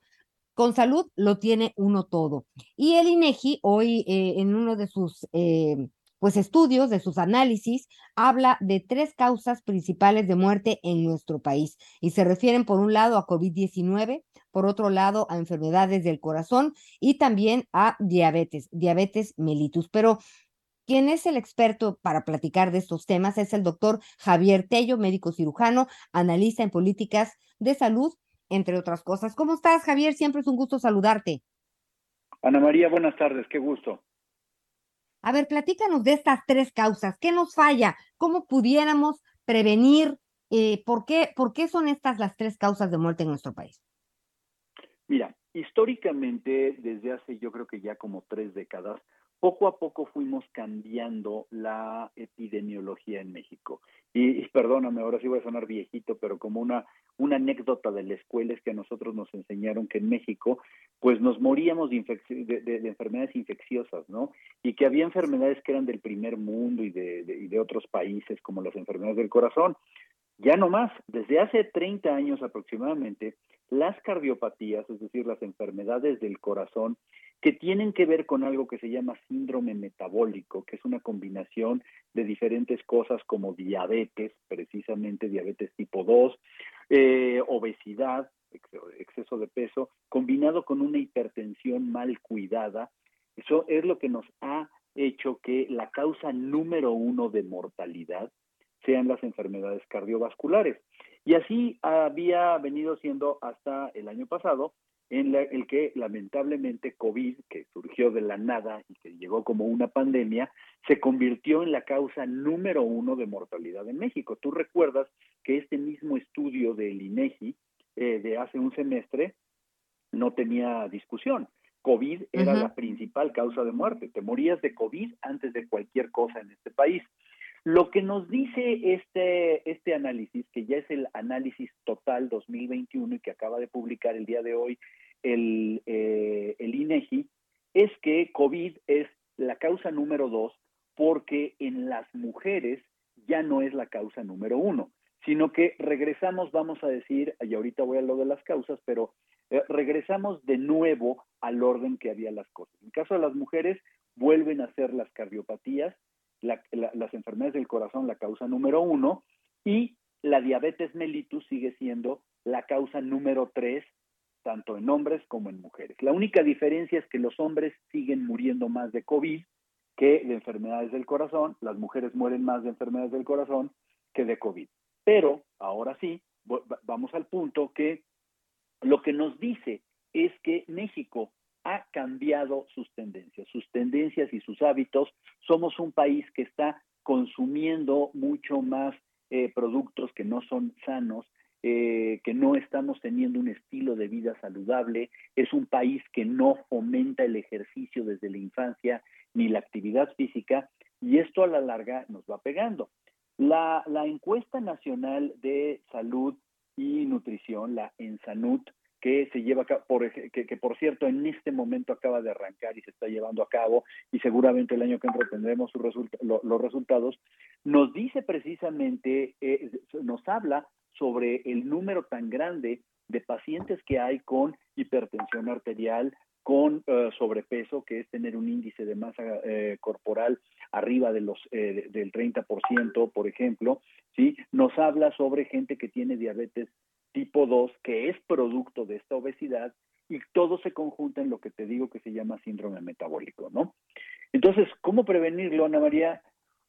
Con salud lo tiene uno todo. Y el INEGI hoy eh, en uno de sus eh, pues estudios, de sus análisis, habla de tres causas principales de muerte en nuestro país y se refieren por un lado a COVID-19, por otro lado a enfermedades del corazón y también a diabetes, diabetes mellitus. Pero Quien es el experto para platicar de estos temas es el doctor Javier Tello, médico cirujano, analista en políticas de salud, entre otras cosas. ¿Cómo estás, Javier? Siempre es un gusto saludarte. Ana María, buenas tardes, qué gusto. A ver, platícanos de estas tres causas. ¿Qué nos falla? ¿Cómo pudiéramos prevenir? Eh, ¿por, qué, ¿Por qué son estas las tres causas de muerte en nuestro país? Mira, históricamente, desde hace yo creo que ya como tres décadas, poco a poco fuimos cambiando la epidemiología en México. Y, y, perdóname, ahora sí voy a sonar viejito, pero como una, una anécdota de la escuela es que a nosotros nos enseñaron que en México, pues nos moríamos de, de, de, de enfermedades infecciosas, ¿no? Y que había enfermedades que eran del primer mundo y de, y de otros países, como las enfermedades del corazón. Ya no más, desde hace 30 años aproximadamente, las cardiopatías, es decir, las enfermedades del corazón, que tienen que ver con algo que se llama síndrome metabólico, que es una combinación de diferentes cosas como diabetes, precisamente diabetes tipo 2, eh, obesidad, exceso de peso, combinado con una hipertensión mal cuidada. Eso es lo que nos ha hecho que la causa número uno de mortalidad sean las enfermedades cardiovasculares. Y así había venido siendo hasta el año pasado, en la, el que lamentablemente COVID, que surgió de la nada y que llegó como una pandemia, se convirtió en la causa número uno de mortalidad en México. Tú recuerdas que este mismo estudio del INEGI eh, de hace un semestre no tenía discusión. COVID era uh -huh. la principal causa de muerte. Te morías de COVID antes de cualquier cosa en este país. Lo que nos dice este, este análisis, que ya es el análisis total 2021 y que acaba de publicar el día de hoy el, eh, el INEGI, es que COVID es la causa número dos porque en las mujeres ya no es la causa número uno, sino que regresamos, vamos a decir, y ahorita voy a lo de las causas, pero eh, regresamos de nuevo al orden que había las cosas. En caso de las mujeres, vuelven a ser las cardiopatías, la, la, las enfermedades del corazón la causa número uno y la diabetes mellitus sigue siendo la causa número tres, tanto en hombres como en mujeres. La única diferencia es que los hombres siguen muriendo más de COVID que de enfermedades del corazón, las mujeres mueren más de enfermedades del corazón que de COVID. Pero, ahora sí, vamos al punto que lo que nos dice es que México ha cambiado sus tendencias, sus tendencias y sus hábitos. Somos un país que está consumiendo mucho más eh, productos que no son sanos, eh, que no estamos teniendo un estilo de vida saludable, es un país que no fomenta el ejercicio desde la infancia ni la actividad física y esto a la larga nos va pegando. La, la encuesta nacional de salud y nutrición, la ENSANUT, que se lleva a cabo, por, que, que, por cierto en este momento acaba de arrancar y se está llevando a cabo y seguramente el año que entra tendremos su resulta, lo, los resultados, nos dice precisamente, eh, nos habla sobre el número tan grande de pacientes que hay con hipertensión arterial, con uh, sobrepeso, que es tener un índice de masa eh, corporal arriba de los eh, del 30%, por ejemplo, ¿sí? Nos habla sobre gente que tiene diabetes tipo 2, que es producto de esta obesidad, y todo se conjunta en lo que te digo que se llama síndrome metabólico, ¿no? Entonces, ¿cómo prevenirlo, Ana María?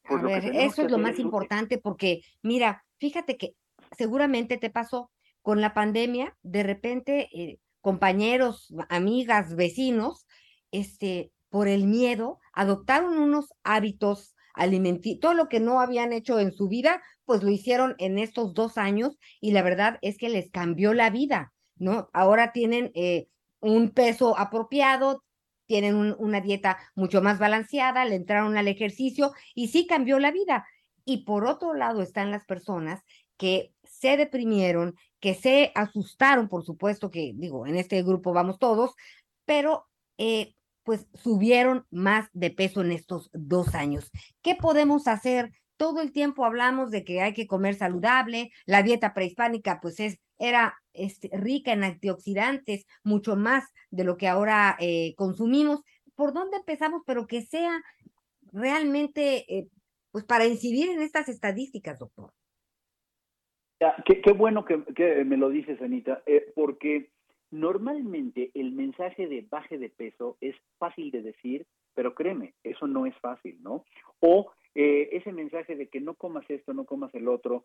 Pues A ver, eso es lo más es... importante porque, mira, fíjate que seguramente te pasó con la pandemia, de repente eh, compañeros, amigas, vecinos, este, por el miedo, adoptaron unos hábitos alimenticios, todo lo que no habían hecho en su vida, pues lo hicieron en estos dos años y la verdad es que les cambió la vida, ¿no? Ahora tienen eh, un peso apropiado, tienen un, una dieta mucho más balanceada, le entraron al ejercicio y sí cambió la vida. Y por otro lado están las personas que se deprimieron, que se asustaron, por supuesto que digo, en este grupo vamos todos, pero eh, pues subieron más de peso en estos dos años. ¿Qué podemos hacer? Todo el tiempo hablamos de que hay que comer saludable, la dieta prehispánica pues es, era este, rica en antioxidantes, mucho más de lo que ahora eh, consumimos. ¿Por dónde empezamos? Pero que sea realmente, eh, pues para incidir en estas estadísticas, doctor. Qué, bueno que, que, me lo dices, Anita, eh, porque normalmente el mensaje de baje de peso es fácil de decir, pero créeme, eso no es fácil, ¿no? O eh, ese mensaje de que no comas esto, no comas el otro,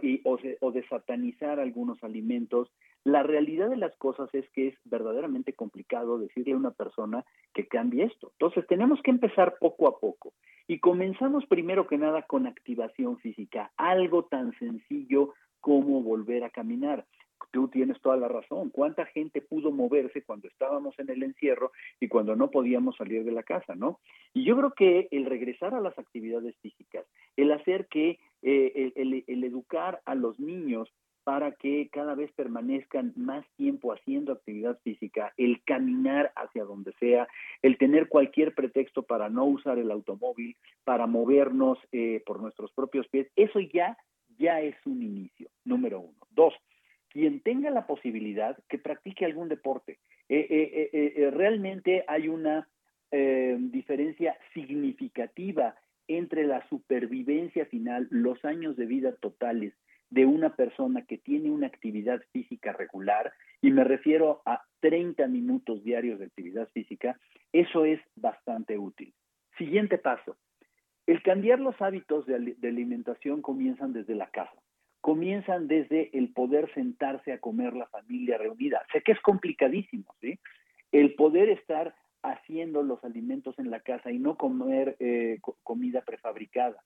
y, o, se- o de satanizar algunos alimentos. La realidad de las cosas es que es verdaderamente complicado decirle a una persona que cambie esto. Entonces tenemos que empezar poco a poco. Y comenzamos primero que nada con activación física, algo tan sencillo como volver a caminar. Tú tienes toda la razón. ¿Cuánta gente pudo moverse cuando estábamos en el encierro y cuando no podíamos salir de la casa, no? Y yo creo que el regresar a las actividades físicas, el hacer que, eh, el, educar a los niños para que cada vez permanezcan más tiempo haciendo actividad física, el caminar hacia donde sea, el tener cualquier pretexto para no usar el automóvil, para movernos eh, por nuestros propios pies, eso ya, ya es un inicio, número uno. Dos, quien tenga la posibilidad que practique algún deporte. Eh, eh, eh, realmente hay una diferencia significativa entre la supervivencia final, los años de vida totales de una persona que tiene una actividad física regular, y me refiero a 30 minutos diarios de actividad física, eso es bastante útil. Siguiente paso. El cambiar los hábitos de, de alimentación comienzan desde la casa comienzan desde el poder sentarse a comer la familia reunida. Sé que es complicadísimo, ¿sí? El poder estar haciendo los alimentos en la casa y no comer eh, co- comida prefabricada.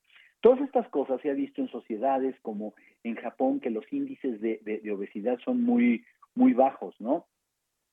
Todas estas cosas se ha visto en sociedades como en Japón, que los índices de, de- de obesidad son muy, muy bajos, ¿no?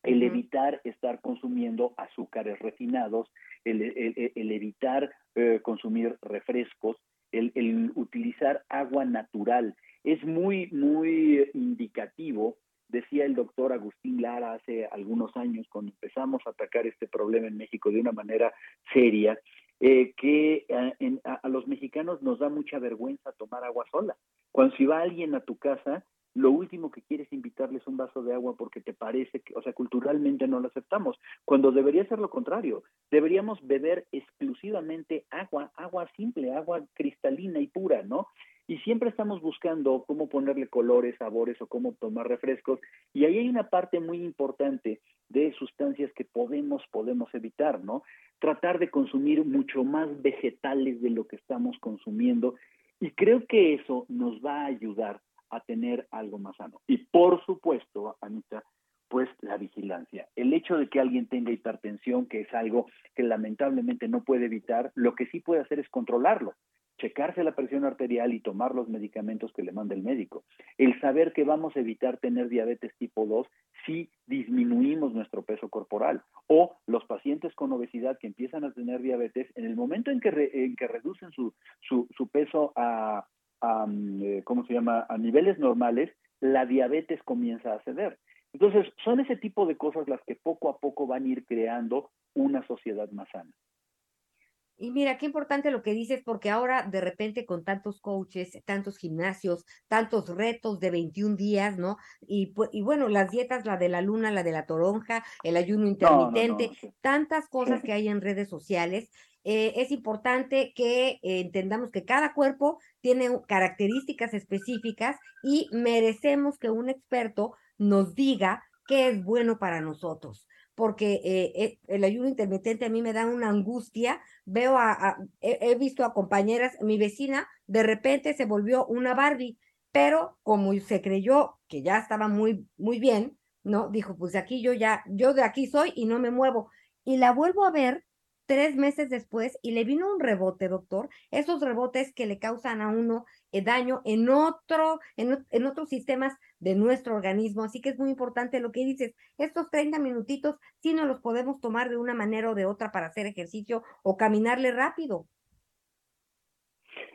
El evitar estar consumiendo azúcares refinados, el- el evitar eh, consumir refrescos, el, el utilizar agua natural. Es muy, muy indicativo, decía el doctor Agustín Lara hace algunos años, cuando empezamos a atacar este problema en México de una manera seria, eh, que eh, en- a, a los mexicanos nos da mucha vergüenza tomar agua sola. Cuando si va alguien a tu casa, lo último que quieres es invitarles un vaso de agua porque te parece que, o sea, culturalmente no lo aceptamos, cuando debería ser lo contrario. Deberíamos beber exclusivamente agua, agua simple, agua cristalina y pura, ¿no? Y siempre estamos buscando cómo ponerle colores, sabores o cómo tomar refrescos. Y ahí hay una parte muy importante de sustancias que podemos, podemos evitar, ¿no? Tratar de consumir mucho más vegetales de lo que estamos consumiendo. Y creo que eso nos va a ayudar a tener algo más sano. Y por supuesto, Anita, pues la vigilancia. El hecho de que alguien tenga hipertensión, que es algo que lamentablemente no puede evitar, lo que sí puede hacer es controlarlo, checarse la presión arterial y tomar los medicamentos que le manda el médico. El saber que vamos a evitar tener diabetes tipo 2 si disminuimos nuestro peso corporal. O los pacientes con obesidad que empiezan a tener diabetes, en el momento en que, en que reducen su, su, peso a, a, mm, eh, ¿cómo se llama?, a niveles normales, la diabetes comienza a ceder. Entonces, son ese tipo de cosas las que poco a poco van a ir creando una sociedad más sana. Y mira, qué importante lo que dices, porque ahora de repente con tantos coaches, tantos gimnasios, tantos retos de 21 días, ¿no? Y, y bueno, las dietas, la de la luna, la de la toronja, el ayuno no, intermitente, no, tantas cosas *laughs* que hay en redes sociales. eh, es importante que eh, entendamos que cada cuerpo tiene características específicas y merecemos que un experto nos diga qué es bueno para nosotros porque eh, eh, el ayuno intermitente a mí me da una angustia. Veo a, he, he visto a compañeras, mi vecina de repente se volvió una Barbie, pero como se creyó que ya estaba muy, muy bien, ¿no? Dijo, pues aquí yo ya, yo de aquí soy y no me muevo. Y la vuelvo a ver tres meses después y le vino un rebote, doctor. Esos rebotes que le causan a uno eh, daño en otro, en, ot- en otros sistemas de nuestro organismo. Así que es muy importante lo que dices. Estos 30 minutitos sí nos los podemos tomar de una manera o de otra para hacer ejercicio o caminarle rápido.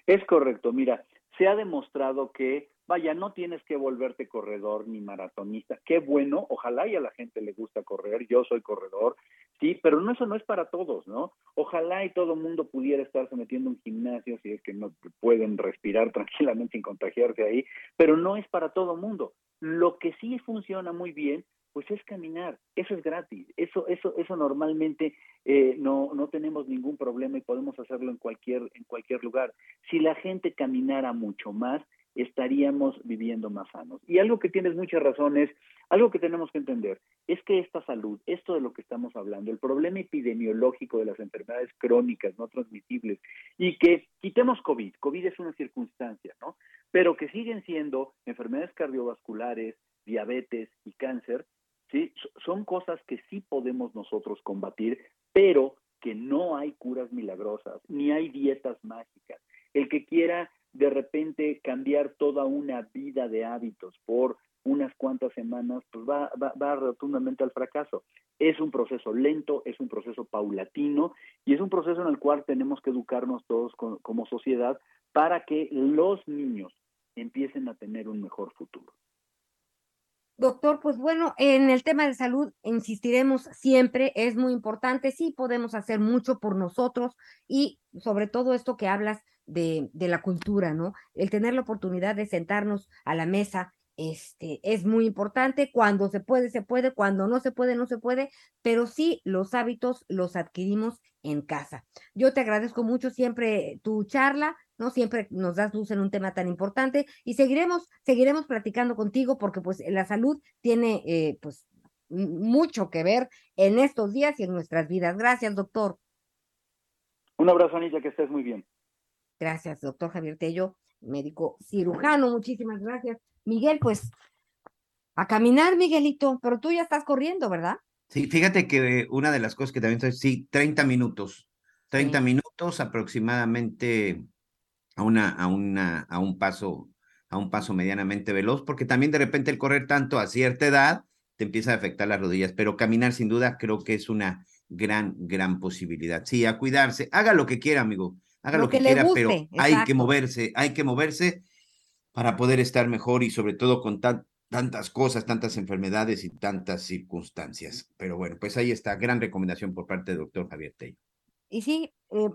Es correcto, mira, se ha demostrado que, vaya, no tienes que volverte corredor ni maratonista. Qué bueno, ojalá y a la gente le gusta correr, yo soy corredor, sí, pero no, eso no es para todos, ¿no? Ojalá y todo mundo pudiera estarse metiendo en un gimnasio si es que no pueden respirar *laughs* tranquilamente sin contagiarse ahí, pero no es para todo mundo. Lo que sí funciona muy bien pues es caminar, eso es gratis, eso, eso, eso normalmente eh, no, no tenemos ningún problema y podemos hacerlo en cualquier, en cualquier lugar. Si la gente caminara mucho más, estaríamos viviendo más sanos. Y algo que tienes mucha razón es, Algo que tenemos que entender es que esta salud, esto de lo que estamos hablando, el problema epidemiológico de las enfermedades crónicas no transmisibles y que quitemos COVID, COVID es una circunstancia, ¿no? Pero que siguen siendo enfermedades cardiovasculares, diabetes y cáncer, ¿sí? Son cosas que sí podemos nosotros combatir, pero que no hay curas milagrosas, ni hay dietas mágicas. El que quiera de repente cambiar toda una vida de hábitos por unas cuantas semanas, pues va, va, va rotundamente al fracaso. Es un proceso lento, es un proceso paulatino y es un proceso en el cual tenemos que educarnos todos como, como sociedad para que los niños empiecen a tener un mejor futuro. Doctor, pues bueno, en el tema de salud insistiremos siempre, es muy importante, sí podemos hacer mucho por nosotros y sobre todo esto que hablas de, de la cultura, ¿no? El tener la oportunidad de sentarnos a la mesa este, es muy importante. Cuando se puede, se puede, cuando no se puede, no se puede, pero sí los hábitos los adquirimos en casa. Yo te agradezco mucho siempre tu charla, ¿no? Siempre nos das luz en un tema tan importante y seguiremos, seguiremos platicando contigo porque pues la salud tiene eh, pues mucho que ver en estos días y en nuestras vidas. Gracias, doctor. Un abrazo, Anilla, que estés muy bien. Gracias, doctor Javier Tello, médico cirujano. Muchísimas gracias. Miguel, pues a caminar, Miguelito, pero tú ya estás corriendo, ¿verdad? Sí, fíjate que una de las cosas que también estoy, sí, 30 minutos, 30 sí. minutos aproximadamente a una, a una, a un paso, a un paso medianamente veloz, porque también de repente el correr tanto a cierta edad te empieza a afectar las rodillas, pero caminar sin duda creo que es una gran, gran posibilidad. Sí, a cuidarse, haga lo que quiera, amigo, haga lo, lo que, que quiera, guste, pero exacto. hay que moverse, hay que moverse para poder estar mejor y sobre todo con tan, tantas cosas, tantas enfermedades y tantas circunstancias. Pero bueno, pues ahí está, gran recomendación por parte del doctor Javier Tello. Y sí, eh,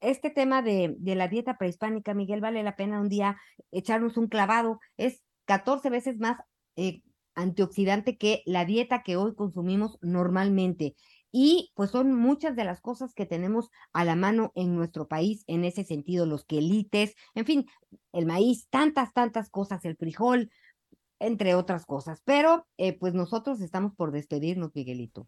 este tema de, de, la dieta prehispánica, Miguel, vale la pena un día echarnos un clavado. Es 14 veces más eh, antioxidante que la dieta que hoy consumimos normalmente. Y pues son muchas de las cosas que tenemos a la mano en nuestro país en ese sentido, los quelites, en fin, el maíz, tantas, tantas cosas, el frijol, entre otras cosas. Pero eh, pues nosotros estamos por despedirnos, Miguelito.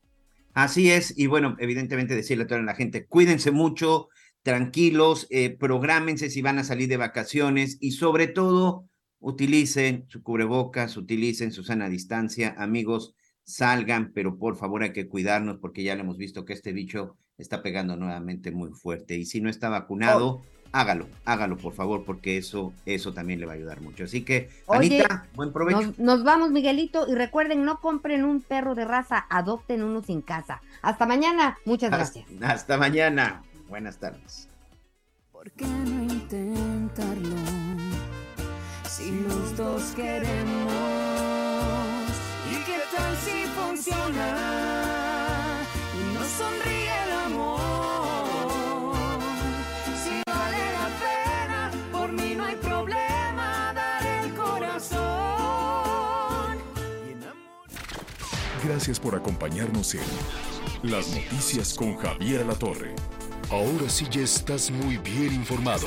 Así es, y bueno, evidentemente decirle a toda la gente, cuídense mucho, tranquilos, eh, prográmense si van a salir de vacaciones y sobre todo utilicen su cubrebocas, utilicen su sana distancia, amigos salgan, pero por favor hay que cuidarnos porque ya lo hemos visto que este bicho está pegando nuevamente muy fuerte. Y si no está vacunado, oh. hágalo, hágalo por favor, porque eso, eso también le va a ayudar mucho. Así que, Oye, Anita, buen provecho. Nos, nos, vamos, Miguelito, y recuerden, no compren un perro de raza, adopten uno sin casa. Hasta mañana, muchas gracias. Hasta, mañana, buenas tardes. ¿Por qué no intentarlo? Si los dos queremos y nos sonríe el amor? Si vale la pena, por mí no hay problema, dar el corazón. Gracias por acompañarnos en Las Noticias con Javier La Torre. Ahora sí ya estás muy bien informado.